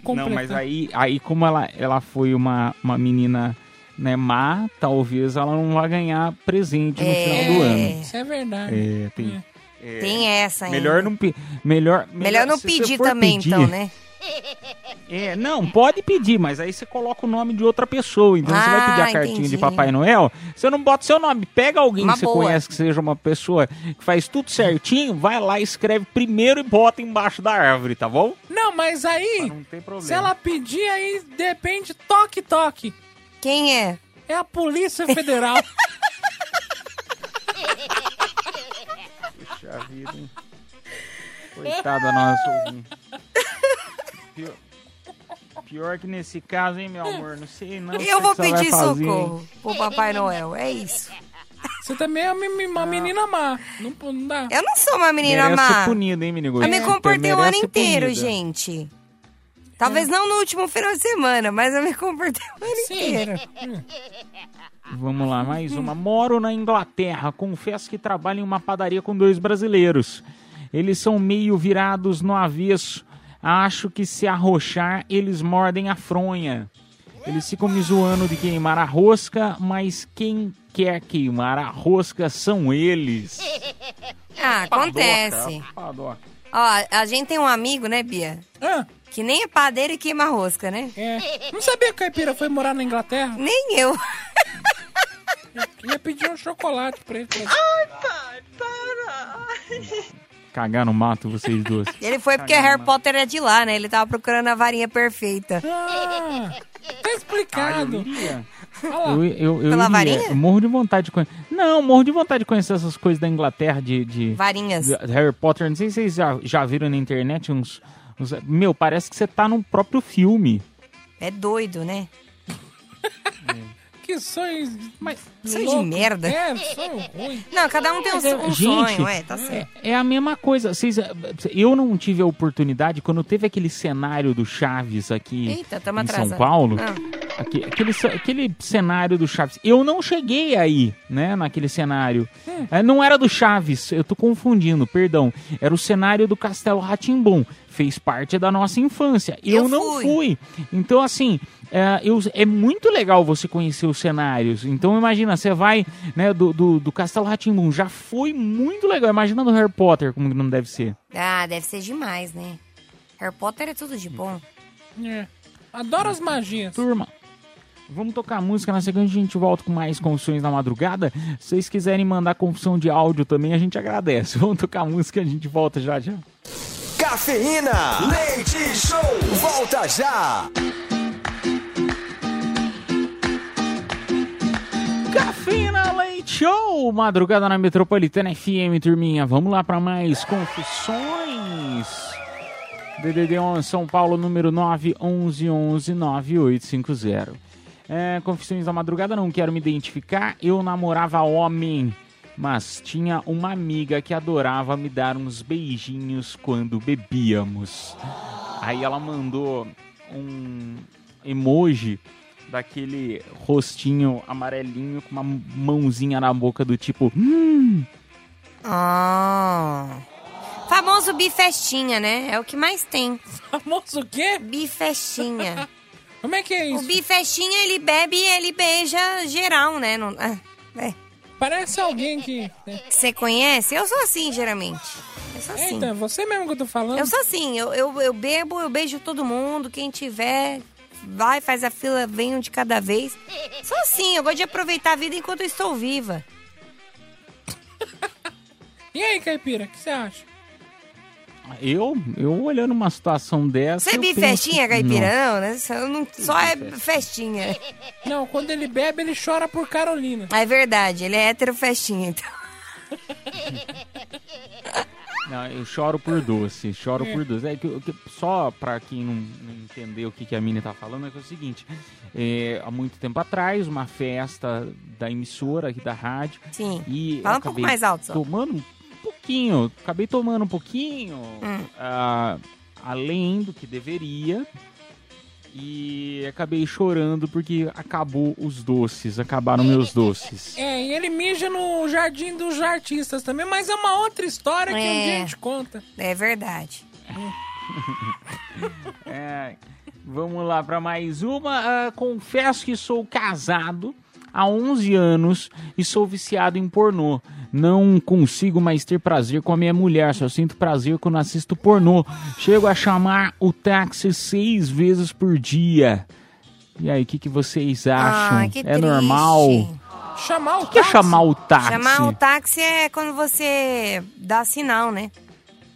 Não, mas aí, aí como ela, ela foi uma, uma menina né, má, talvez ela não vá ganhar presente no É. final do ano. Isso é verdade. É, tem, é, Tem essa ainda. melhor não pe- melhor, Melhor não pedir também, pedir- então, né? É, não, pode pedir, mas aí você coloca o nome de outra pessoa. Então você vai Ah, pedir a cartinha entendi. de Papai Noel, você não bota seu nome. Pega alguém Uma que você boa. conhece que seja uma pessoa que faz tudo certinho, vai lá, escreve primeiro e bota embaixo da árvore, tá bom? Não, mas aí, problema. se ela pedir, aí de repente, toque, toque. Quem é? É a Polícia Federal. Puxa vida, hein? Coitada da nossa ouvinte. Pior, pior que nesse caso, hein, meu amor? Não sei não. Eu vou pedir fazer, socorro hein? pro Papai Noel, é isso. Você também é uma, uma menina má. Não, não dá. Eu não sou uma menina Merece má. ser punida, hein, Minigo? Eu me comportei o ano inteiro, punida. gente. Talvez não no último final de semana, mas eu me comportei o ano inteiro. Vamos lá, mais uma. Moro na Inglaterra. Confesso que trabalho em uma padaria com dois brasileiros. Eles são meio virados no avesso. Acho que se arrochar, eles mordem a fronha. Eles ficam me zoando de queimar a rosca, mas quem quer queimar a rosca são eles. Ah, acontece. Padoca, padoca. Ó, a gente tem um amigo, né, Bia? Que nem é padeiro e queima rosca, né? É. Não sabia que o caipira foi morar na Inglaterra? Nem eu. Ia pedir um chocolate pra ele. Ai, pai, para. Cagar no mato, vocês duas. Ele foi porque Harry Potter é de lá, né? Ele tava procurando a varinha perfeita. Ah, tá explicado. Eu, eu, eu Pela varinha? Eu morro de vontade de conhecer. Não, morro de vontade de conhecer essas coisas da Inglaterra de. de Varinhas. de Harry Potter. Não sei se vocês já, já viram na internet uns, uns- Meu, parece que você tá no próprio filme. É doido, né? Que sonho. Mas, Sonho de merda. É, sonho ruim. Não, cada um tem um, um Gente, sonho, é, tá certo. É, é a mesma coisa. Vocês, eu não tive a oportunidade, quando teve aquele cenário do Chaves aqui Eita, em São atrasado. Paulo, Ah. Aque- aquele, aquele cenário do Chaves, eu não cheguei aí, né, naquele cenário. Hum. É, não era do Chaves, eu tô confundindo, perdão. Era o cenário do Castelo Ratimbum. Fez parte da nossa infância. Eu, Eu não fui. fui. Então, assim, é, eu- é muito legal você conhecer os cenários. Então, imagina, você vai né, do, do, do Castelo Ratimbum. Já foi muito legal. Imagina do Harry Potter, como que não deve ser. Ah, deve ser demais, né? Harry Potter é tudo de bom. É. Adoro as magias. Turma, vamos tocar música. Na sequência, a gente volta com mais confissões na madrugada. Se vocês quiserem mandar confissão de áudio também, a gente agradece. Vamos tocar música a gente volta já já. Cafeína, leite show, volta já. Cafeína Leite Show, madrugada na Metropolitana FM, turminha. Vamos lá para mais confissões. DDD 11 São Paulo, número 911-9850. É, confissões da madrugada, não quero me identificar. Eu namorava homem, mas tinha uma amiga que adorava me dar uns beijinhos quando bebíamos. Aí ela mandou um emoji daquele rostinho amarelinho com uma mãozinha na boca do tipo. Hum, Ah. Famoso bifestinha, né? É o que mais tem. Famoso o quê? Bifestinha. Como é que é isso? O bifestinha, ele bebe e ele beija geral, né? Não, ah, é. Parece alguém que. né? Você conhece? Eu sou assim, geralmente. Eu sou assim. Eita, você mesmo que eu tô falando. Eu sou assim, eu, eu, eu bebo, eu beijo todo mundo, quem tiver, vai, faz a fila, vem um de cada vez. Sou assim, eu gosto de aproveitar a vida enquanto eu estou viva. E aí, caipira, o que você acha? Eu, eu olhando uma situação dessa. Você é penso, caipira, não, né? Só, não- só é festinha. Não, quando ele bebe, ele chora por Carolina. É verdade, ele é hétero festinha, então. Não, eu choro por doce, choro É. por doce. É que, que- só pra quem não, não entendeu o que, que a Mini tá falando, é que é o seguinte: é, há muito tempo atrás, uma festa da emissora aqui da rádio. Sim. E Fala um pouco mais alto, só. Tomando um pouquinho, acabei tomando um pouquinho, Hum. ah, além do que deveria. E acabei chorando porque acabou os doces, acabaram meus doces. É, e ele mija no Jardim dos Artistas também, mas é uma outra história que um É. dia a gente conta. É verdade. É, vamos lá para mais uma. Ah, confesso que sou casado há 11 anos e sou viciado em pornô. Não consigo mais ter prazer com a minha mulher, só sinto prazer quando assisto pornô. Chego a chamar o táxi seis vezes por dia. E aí, o que, que vocês acham? Ah, que é triste. normal? Chamar o O que é chamar o táxi? Chamar o táxi é quando você dá sinal, né?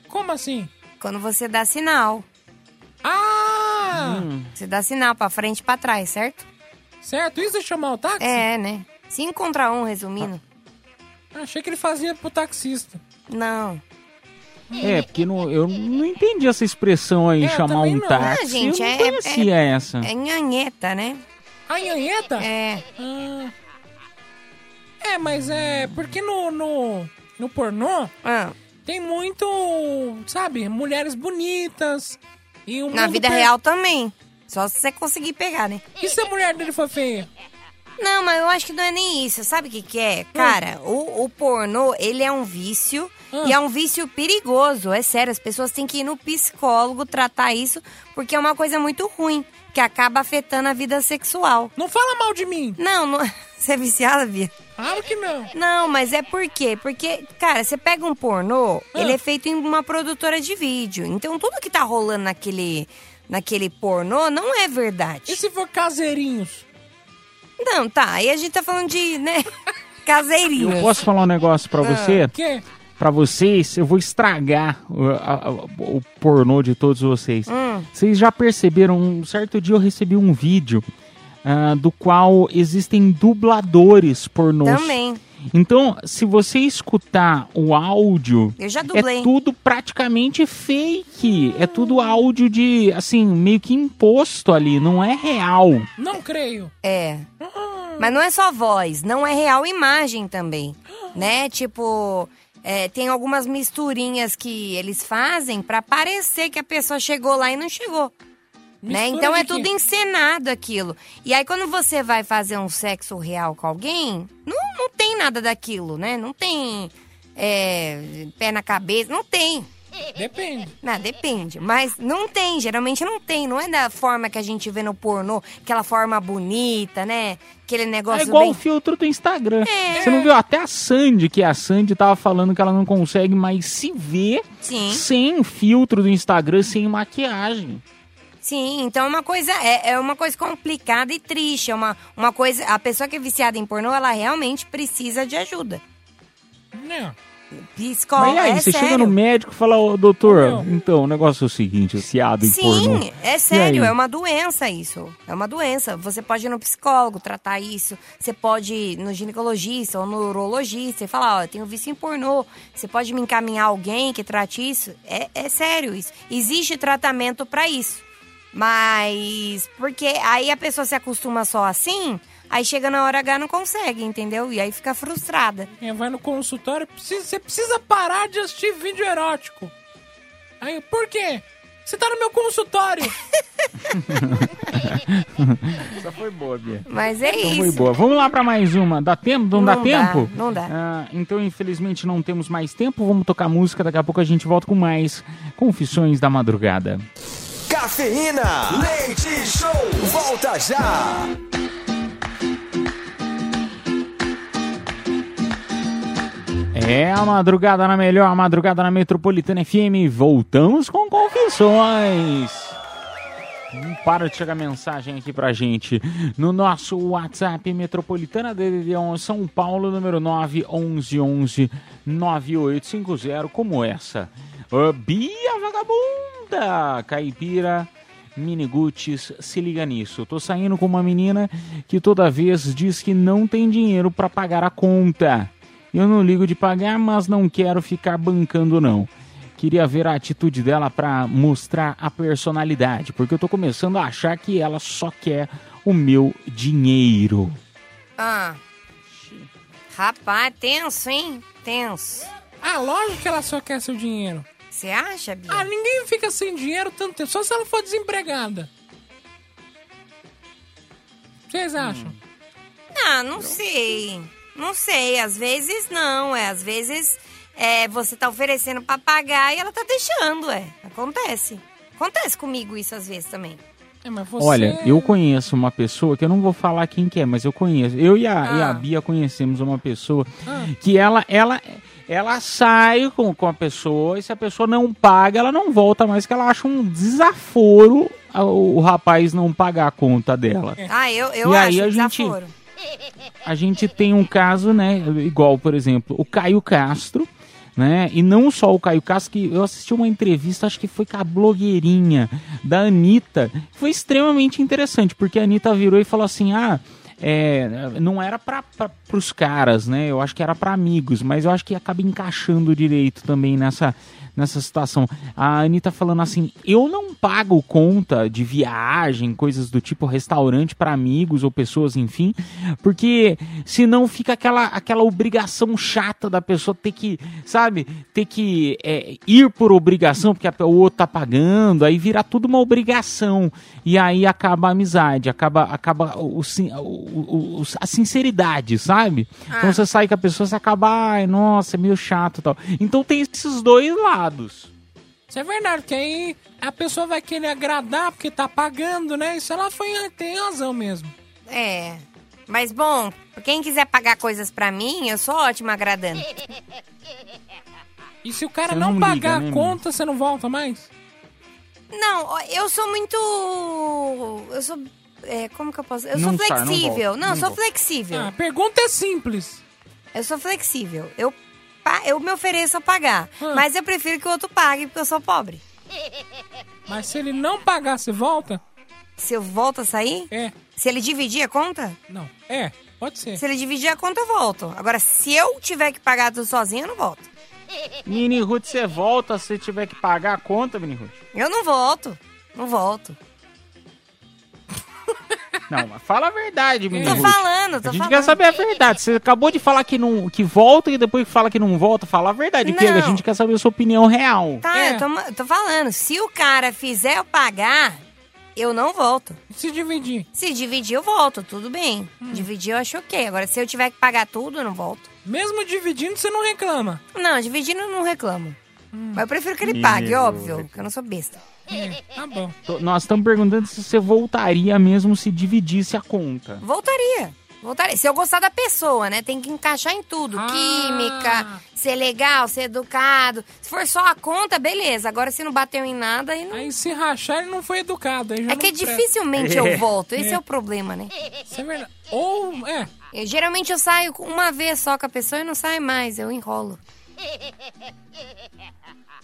Como assim? Quando você dá sinal. Ah! Você dá sinal pra frente e pra trás, certo? Certo, isso é chamar o táxi? É, né? Cinco contra um, resumindo. Achei que ele fazia pro taxista. Não. É, porque não- eu não entendi essa expressão aí, É, eu chamar também um não. táxi. Ah, gente, eu não é- conhecia é- essa. É nhanheta, né? A nhanheta? É. Ah. É, mas é. Porque no, no, no pornô Ah. tem muito. Sabe, mulheres bonitas. E o Na mundo vida per- real também. Só se você conseguir pegar, né? E se a mulher dele for feia? Não, mas eu acho que não é nem isso. Sabe o que, que é? Cara, o, o pornô, ele é um vício. E é um vício perigoso. É sério, as pessoas têm que ir no psicólogo tratar isso, porque é uma coisa muito ruim, que acaba afetando a vida sexual. Não fala mal de mim. Não, não... você é viciada, Bia? Claro que não. Não, mas é por quê? Porque, cara, você pega um pornô, ele é feito em uma produtora de vídeo. Então tudo que tá rolando naquele, naquele pornô não é verdade. E se for caseirinhos? Não, tá. Aí a gente tá falando de, né, caseirinhos. Eu posso falar um negócio pra você? O quê? Pra vocês, eu vou estragar o, a- o pornô de todos vocês. Hum. Vocês já perceberam? Um certo dia eu recebi um vídeo ah, do qual existem dubladores pornôs. Também. Então, se você escutar o áudio, Eu já dublei. é tudo praticamente fake. É tudo áudio de, assim, meio que imposto ali, não é real. Não creio. É. Mas não é só voz, não é real imagem também, né? Tipo, é, tem algumas misturinhas que eles fazem pra parecer que a pessoa chegou lá e não chegou. Né? Então é tudo encenado aquilo. E aí quando você vai fazer um sexo real com alguém, não, não tem nada daquilo, né? Não tem é, pé na cabeça, não tem. Depende. Não, depende. Mas não tem, geralmente não tem. Não é da forma que a gente vê no pornô, aquela forma bonita, né? Aquele negócio É igual bem... o filtro do Instagram. É. Você não viu? Até a Sandy, que a Sandy tava falando que ela não consegue mais se ver Sim. sem filtro do Instagram, sem maquiagem. Sim, então é uma coisa é, é uma coisa complicada e triste. É uma, uma coisa. A pessoa que é viciada em pornô, ela realmente precisa de ajuda. Não. Psicólogo. Mas e aí, é você sério. chega no médico e fala, ô doutor, então, o negócio é o seguinte, viciado em pornô. Sim, é sério, é uma doença isso. É uma doença. Você pode ir no psicólogo tratar isso. Você pode ir no ginecologista ou no urologista e falar, ó, eu tenho vício em pornô. Você pode me encaminhar alguém que trate isso? É, é sério isso. Existe tratamento pra isso. Mas porque aí a pessoa se acostuma só assim, aí chega na hora H e não consegue, entendeu? E aí fica frustrada. É, vai no consultório, precisa, você precisa parar de assistir vídeo erótico. Aí, por quê? Você tá no meu consultório. Essa foi boa, Bia. Mas é Então foi isso. boa. Vamos lá pra mais uma. Dá tempo? Não, dá Não dá, tempo? não dá. Ah, então, infelizmente, não temos mais tempo. Vamos tocar música. Daqui a pouco a gente volta com mais Confissões da Madrugada. Cafeína, leite show, volta já. É a madrugada na melhor, a madrugada na Metropolitana FM. Voltamos com confissões. Não para de chegar mensagem aqui pra gente no nosso WhatsApp Metropolitana DDD11 São Paulo, número 911 9850, como essa. Bia Vagabunda, Caipira, Miniguts, se liga nisso. Tô saindo com uma menina que toda vez diz que não tem dinheiro pra pagar a conta. Eu não ligo de pagar, mas não quero ficar bancando não. Queria ver a atitude dela pra mostrar a personalidade, porque eu tô começando a achar que ela só quer o meu dinheiro. Ah. Rapaz, tenso, hein? Tenso. Ah, lógico que ela só quer seu dinheiro. Você acha, Bia? Ah, ninguém fica sem dinheiro tanto tempo, só se ela for desempregada. Vocês acham? Ah, não sei. Não sei. Às vezes não, é. Às vezes é, você tá oferecendo pra pagar e ela tá deixando, é. Acontece. Acontece comigo isso às vezes também. É, mas você... Olha, eu conheço uma pessoa que eu não vou falar quem que é, mas eu conheço. Eu e a, e a Ah. Bia conhecemos uma pessoa Ah. que ela, ela, ela sai com, com a pessoa e se a pessoa não paga, ela não volta mais, que ela acha um desaforo o, o rapaz não pagar a conta dela. Ah, eu, eu E acho aí a gente- desaforo. A gente tem um caso, né, igual, por exemplo, o Caio Castro, né, e não só o Caio Castro, que eu assisti uma entrevista, acho que foi com a blogueirinha da Anitta, foi extremamente interessante, porque a Anitta virou e falou assim, ah, é, não era para os caras, né, eu acho que era para amigos, mas eu acho que acaba encaixando direito também nessa, nessa situação. A Anitta falando assim, eu não pago conta de viagem, coisas do tipo restaurante para amigos ou pessoas, enfim, porque senão fica aquela, aquela obrigação chata da pessoa ter que, sabe, ter que é, ir por obrigação, porque o outro tá pagando, aí vira tudo uma obrigação. E aí acaba a amizade, acaba, acaba o, sin- o- o- a sinceridade, sabe? Então você sai com a pessoa, você acaba, ai, nossa, é meio chato e tal. Então tem esses dois lados. Isso é verdade, porque aí a pessoa vai querer agradar porque tá pagando, né? Isso ela foi, tem razão mesmo. É. Mas bom, quem quiser pagar coisas pra mim, eu sou ótima agradando. E se o cara Você não, não liga, pagar né, a conta, você não volta mais? Não, eu sou muito. Eu sou. É, como que eu posso. Eu Não sou sai, não flexível. volta, Não, não eu sou volta. flexível. Ah, a pergunta é simples. Eu sou flexível. Eu, eu me ofereço a pagar. Hum. Mas eu prefiro que o outro pague, porque eu sou pobre. Mas se ele não pagar, você volta? Se eu volto a sair? É. Se ele dividir a conta? Não. É, pode ser. Se ele dividir a conta, eu volto. Agora, se eu tiver que pagar tudo sozinho, eu não volto. Mini Ruth, você volta se tiver que pagar a conta, Mini Ruth? Eu não volto. Não volto. Não, mas fala a verdade, Mini Tô falando, tô A gente falando. quer saber a verdade. Você acabou de falar que, não, que volta e depois fala que não volta. Fala a verdade, Não. Pega. A gente quer saber a sua opinião real. Tá, eu, tô, eu tô falando. Se o cara fizer eu pagar, eu não volto. Se dividir? Se dividir, eu volto. Tudo bem. Dividir, eu acho ok. Agora, se eu tiver que pagar tudo, eu não volto. Mesmo dividindo, você não reclama. Não, dividindo, eu não reclamo. Mas eu prefiro que ele pague, eu óbvio. Porque eu não sou besta. É, tá bom. Tô- Nós estamos perguntando se você voltaria mesmo se dividisse a conta. Voltaria. Voltaria. Se eu gostar da pessoa, né? Tem que encaixar em tudo. Ah. Química, ser legal, ser educado. Se for só a conta, beleza. Agora, se não bateu em nada, aí não... Aí se rachar, ele não foi educado. Aí já É que presta. dificilmente eu volto. Esse é. o problema, né? Isso é verdade. Ou, é. Eu, geralmente eu saio uma vez só com a pessoa e não saio mais. Eu enrolo.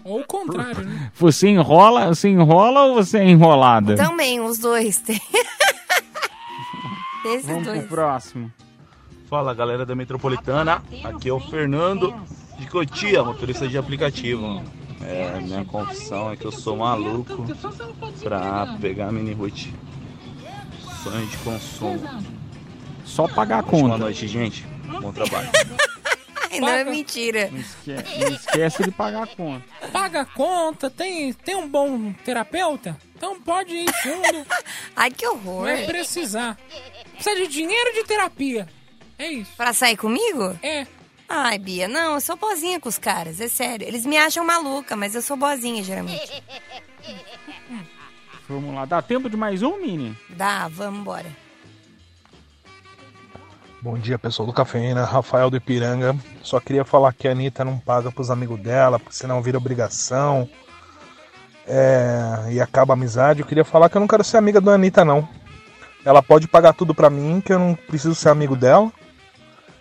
Ou o contrário, né? Você enrola, você enrola ou você é enrolada? Também, os dois. Tem Esses Vamos dois. pro próximo. Fala galera da Metropolitana, aqui é o Fernando de Cotia, motorista de aplicativo. É, minha confissão é que eu sou maluco pra pegar a mini root. Sonho de consumo. Só pagar a conta. noite, gente. Bom trabalho. Não é mentira. Não esquece de pagar a conta. Paga a conta, tem, tem um bom terapeuta? Então pode ir fundo. Ai, que horror. Vai precisar. Precisa de dinheiro de terapia. É isso. Pra sair comigo? É. Ai, Bia, não, eu sou boazinha com os caras, é sério. Eles me acham maluca, mas eu sou boazinha, geralmente. Vamos lá. Dá tempo de mais um, Mini? Dá, vamos embora. Bom dia, pessoal do Cafeína, Rafael do Ipiranga. Só queria falar que a Anitta não paga pros amigos dela, porque senão vira obrigação é, e acaba a amizade. Eu queria falar que eu não quero ser amiga da Anitta, não. Ela pode pagar tudo pra mim, que eu não preciso ser amigo dela.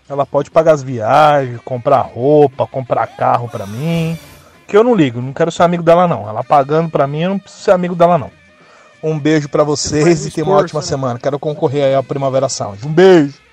Ela pode pagar as viagens, comprar roupa, comprar carro pra mim. Que eu não ligo, não quero ser amigo dela, não. Ela pagando pra mim, eu não preciso ser amigo dela, não. Um beijo pra vocês e tenha uma ótima né? semana. Quero concorrer aí à Primavera Sound. Um beijo!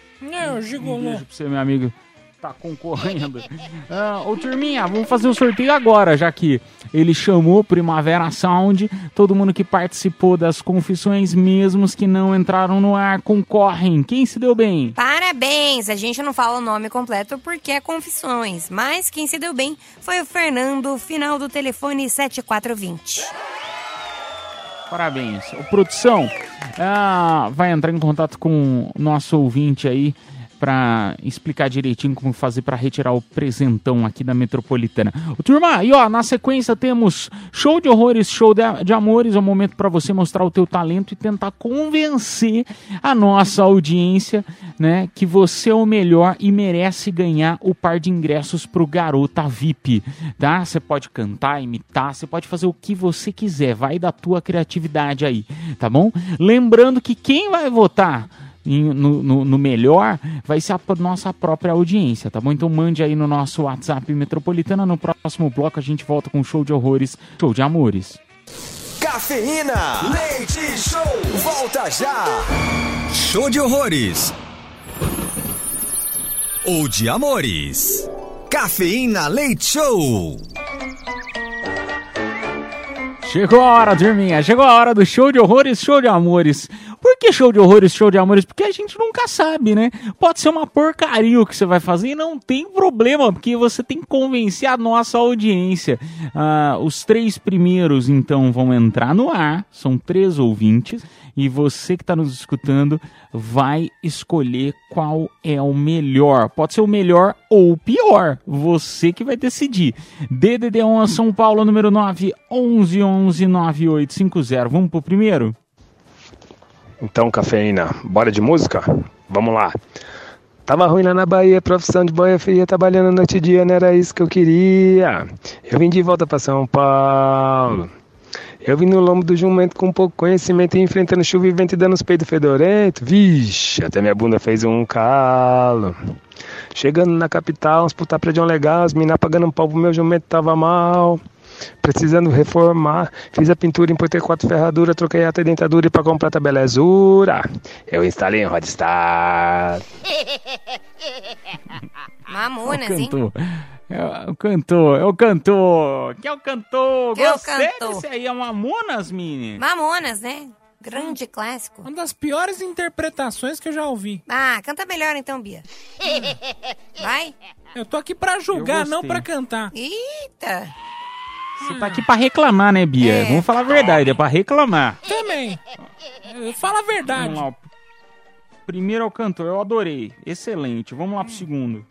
É, o Um gigolô. beijo pra você, meu amigo. Tá concorrendo. Ah, ô, turminha, vamos fazer o sorteio agora, já que ele chamou Primavera Sound. Todo mundo que participou das confissões, mesmo os que não entraram no ar, concorrem. Quem se deu bem? Parabéns! A gente não fala o nome completo porque é confissões, mas quem se deu bem foi o Fernando, final do telefone 7420. Parabéns. Ô, produção, ah, vai entrar em contato com o nosso ouvinte aí pra explicar direitinho como fazer pra retirar o presentão aqui da Metropolitana. Ô, turma, e ó, na sequência temos show de horrores, show de, de amores, é um momento pra você mostrar o teu talento e tentar convencer a nossa audiência, né, que você é o melhor e merece ganhar o par de ingressos pro Garota VIP, tá? Você pode cantar, imitar, você pode fazer o que você quiser, vai da tua criatividade aí, tá bom? Lembrando que quem vai votar no, no- no melhor vai ser a nossa própria audiência, tá bom? Então mande aí no nosso WhatsApp Metropolitana. No próximo bloco a gente volta com show de horrores, show de amores. Cafeína, leite show, volta já. Show de horrores. Ou de amores. Cafeína Leite Show. Chegou a hora, turminha. Chegou a hora do show de horrores, show de amores. Por que show de horrores, show de amores? Porque a gente nunca sabe, né? Pode ser uma porcaria o que você vai fazer e não tem problema, porque você tem que convencer a nossa audiência. Ah, os três primeiros, então, vão entrar no ar. São três ouvintes. E você que está nos escutando vai escolher qual é o melhor. Pode ser o melhor ou o pior. Você que vai decidir. DDD1 São Paulo, número 9, 11 11 9850. Vamos pro primeiro? Então, cafeína, bora de música? Vamos lá. Tava ruim lá na Bahia, profissão de boia fria, trabalhando noite e dia, não era isso que eu queria. Eu vim de volta pra São Paulo. Eu vim no lombo do jumento com pouco conhecimento, enfrentando chuva e vento e dando os peitos fedorentos. Vixe, até minha bunda fez um calo. Chegando na capital, uns puta prédio legal, as minas pagando um pau pro meu jumento tava mal. Precisando reformar, fiz a pintura, importei quatro ferraduras, troquei até dentadura e pra comprar a belezura. Eu instalei um Rodstar. Mamonas, hein? É o cantor, é o cantor. Que é o cantor? Que é o Gostei cantor. desse aí, é uma Mamonas, Mini. Mamonas, né? Grande clássico. Uma das piores interpretações que eu já ouvi. Ah, canta melhor então, Bia. Vai. Eu tô aqui pra julgar, não pra cantar. Eita. Você tá aqui pra reclamar, né, Bia? É. Vamos falar a verdade, é pra reclamar. Também. Fala a verdade. Vamos lá. Primeiro é o cantor, eu adorei. Excelente. Vamos lá pro segundo.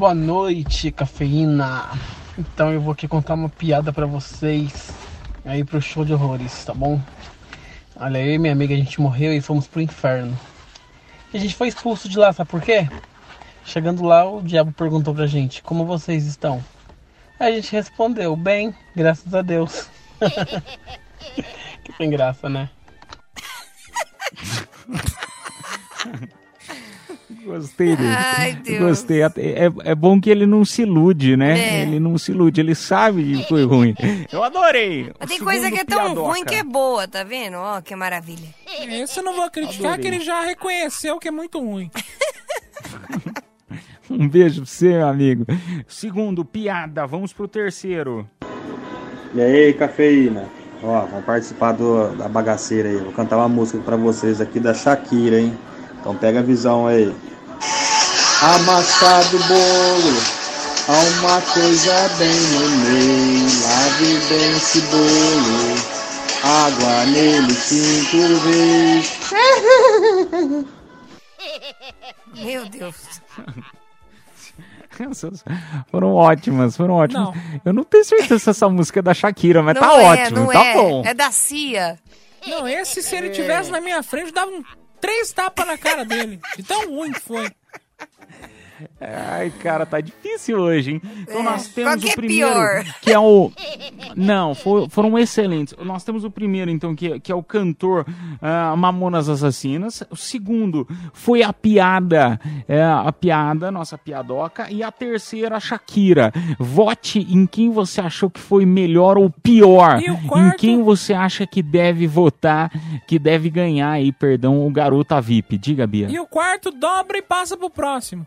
Boa noite, cafeína. Então eu vou aqui contar uma piada pra vocês aí pro show de horrores, tá bom? Olha, e minha amiga a gente morreu e fomos pro inferno. E a gente foi expulso de lá, sabe por quê? Chegando lá, o diabo perguntou pra gente: Como vocês estão? Aí a gente respondeu: Bem, graças a Deus. que tem graça, né? Gostei dele. Ai, Deus. Gostei. É, é bom que ele não se ilude, né? É. Ele não se ilude, ele sabe que foi ruim. Eu adorei. Mas tem coisa que é tão piadoca. ruim que é boa, tá vendo? Ó, que maravilha. Esse eu não vou criticar, Adorei. que ele já reconheceu que é muito ruim. Um beijo pra você, meu amigo. Segundo, piada. Vamos pro terceiro. E aí, cafeína? Ó, vamos participar do, da bagaceira aí. Vou cantar uma música pra vocês aqui da Shakira, hein? Então pega a visão aí. Amassado bolo, há uma coisa bem no meio. Lave bem esse bolo, água nele cinco vezes. Meu Deus. Foram ótimas, foram ótimas. Não. Eu não tenho certeza se essa música é da Shakira, mas não tá é, ótimo, não tá é. bom. É da CIA. Não, esse, se ele tivesse na minha frente, dava um, três tapas na cara dele. De tão ruim que foi. Ai, cara, tá difícil hoje, hein? Então É, nós temos qual que é o primeiro, pior? que é o... Não, for- foram excelentes. Nós temos o primeiro, então, que, é- que é o cantor ah, Mamonas Assassinas. O segundo foi a piada, é, a piada, nossa piadoca. E a terceira, a Shakira. Vote em quem você achou que foi melhor ou pior. O Em quem você acha que deve votar, que deve ganhar aí, perdão, o Garota VIP. Diga, Bia. E o quarto dobra e passa pro próximo.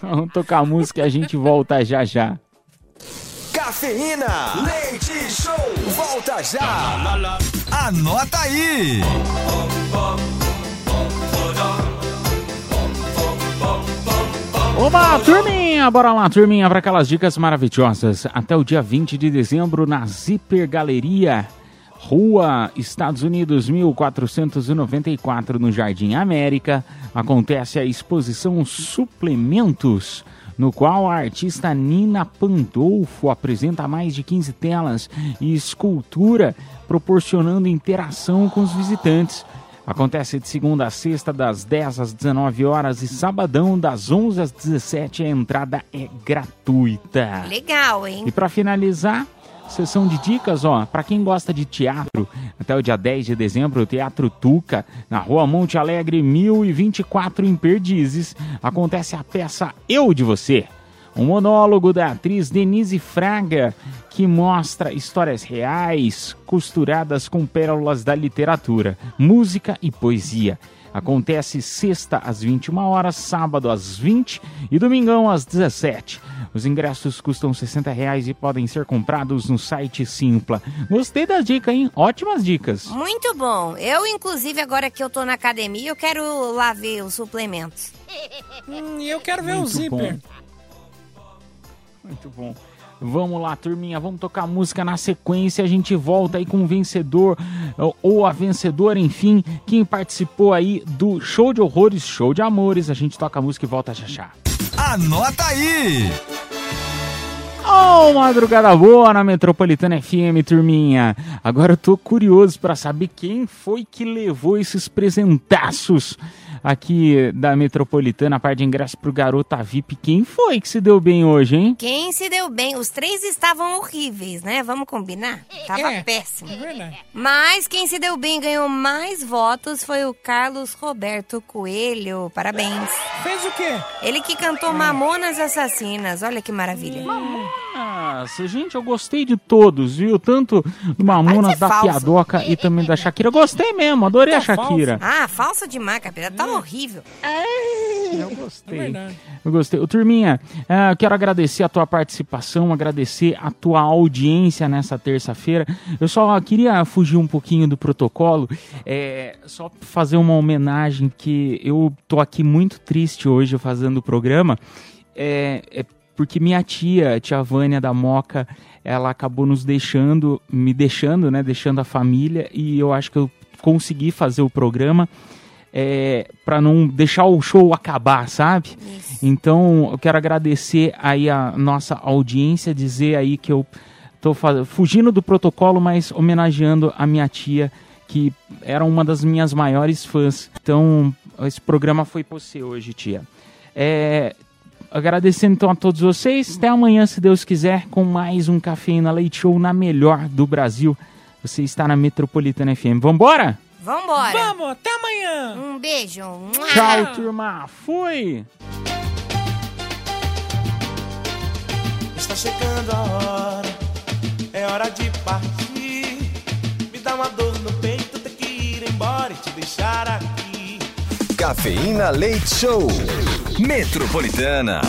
Vamos tocar a música e a gente volta já já. Cafeína, leite show, volta já. Anota aí. Oba, turminha! Bora lá, turminha, para aquelas dicas maravilhosas. Até o dia 20 de dezembro, na Zipper Galeria Rua Estados Unidos 1494, no Jardim América, acontece a exposição Suplementos, no qual a artista Nina Pandolfo apresenta mais de 15 telas e escultura, proporcionando interação com os visitantes. Acontece de segunda a sexta, das 10 às 19 horas e sabadão, das 11 às 17. A entrada é gratuita. Legal, hein? E para finalizar, sessão de dicas, ó, para quem gosta de teatro, até o dia 10 de dezembro, o Teatro Tuca, na Rua Monte Alegre, 1024 em Perdizes, acontece a peça Eu de Você. Um monólogo da atriz Denise Fraga, que mostra histórias reais costuradas com pérolas da literatura, música e poesia. Acontece sexta às 21 horas, sábado às 20 e domingão às 17. Os ingressos custam 60 reais e podem ser comprados no site Simpla. Gostei da dica, hein? Ótimas dicas. Muito bom. Eu, inclusive, agora que eu tô na academia, eu quero lá ver os suplementos. Hum, e eu quero ver o Muito zíper. bom. Muito bom. Vamos lá, turminha, vamos tocar música na sequência. A gente volta aí com o vencedor ou- a vencedora, enfim, quem participou aí do show de horrores, show de amores. A gente toca a música e volta já já. Anota aí! Oh, madrugada boa na Metropolitana FM, turminha. Agora eu tô curioso para saber quem foi que levou esses presentaços aqui da Metropolitana, a parte de ingresso pro Garota VIP. Quem foi que se deu bem hoje, hein? Quem se deu bem? Os três estavam horríveis, né? Vamos combinar? Tava É, péssimo. É verdade. Mas quem se deu bem e ganhou mais votos foi o Carlos Roberto Coelho. Parabéns. Fez o quê? Ele que cantou Mamonas Assassinas. Olha que maravilha. Nossa, gente, eu gostei de todos, viu? Tanto do Mamonas, da falso. Piadoca e também da Shakira. Gostei mesmo, adorei a Shakira. Ah, falsa demais, capeta. Tá horrível. Eu gostei. Eu gostei. Ô, Turminha, eu quero agradecer a tua participação, agradecer a tua audiência nessa terça-feira. Eu só queria fugir um pouquinho do protocolo, é, só fazer uma homenagem que eu tô aqui muito triste hoje fazendo o programa. É, é porque minha tia, tia Vânia da Moca, ela acabou nos deixando, me deixando, né, deixando a família, e eu acho que eu consegui fazer o programa é, para não deixar o show acabar, sabe? Então, eu quero agradecer aí a nossa audiência, dizer aí que eu tô fugindo do protocolo, mas homenageando a minha tia, que era uma das minhas maiores fãs. Então, esse programa foi por você hoje, tia. É, agradecendo então a todos vocês. Até amanhã, se Deus quiser, com mais um Cafeína Leite Show na melhor do Brasil. Você está na Metropolitana FM. Vambora? Vambora. Vamos, até amanhã. Um beijo. Tchau, turma. Fui! Está chegando a hora, é hora de partir. Me dá uma dor no peito, ter que ir embora e te deixar aqui. Cafeína Leite Show. Metropolitana.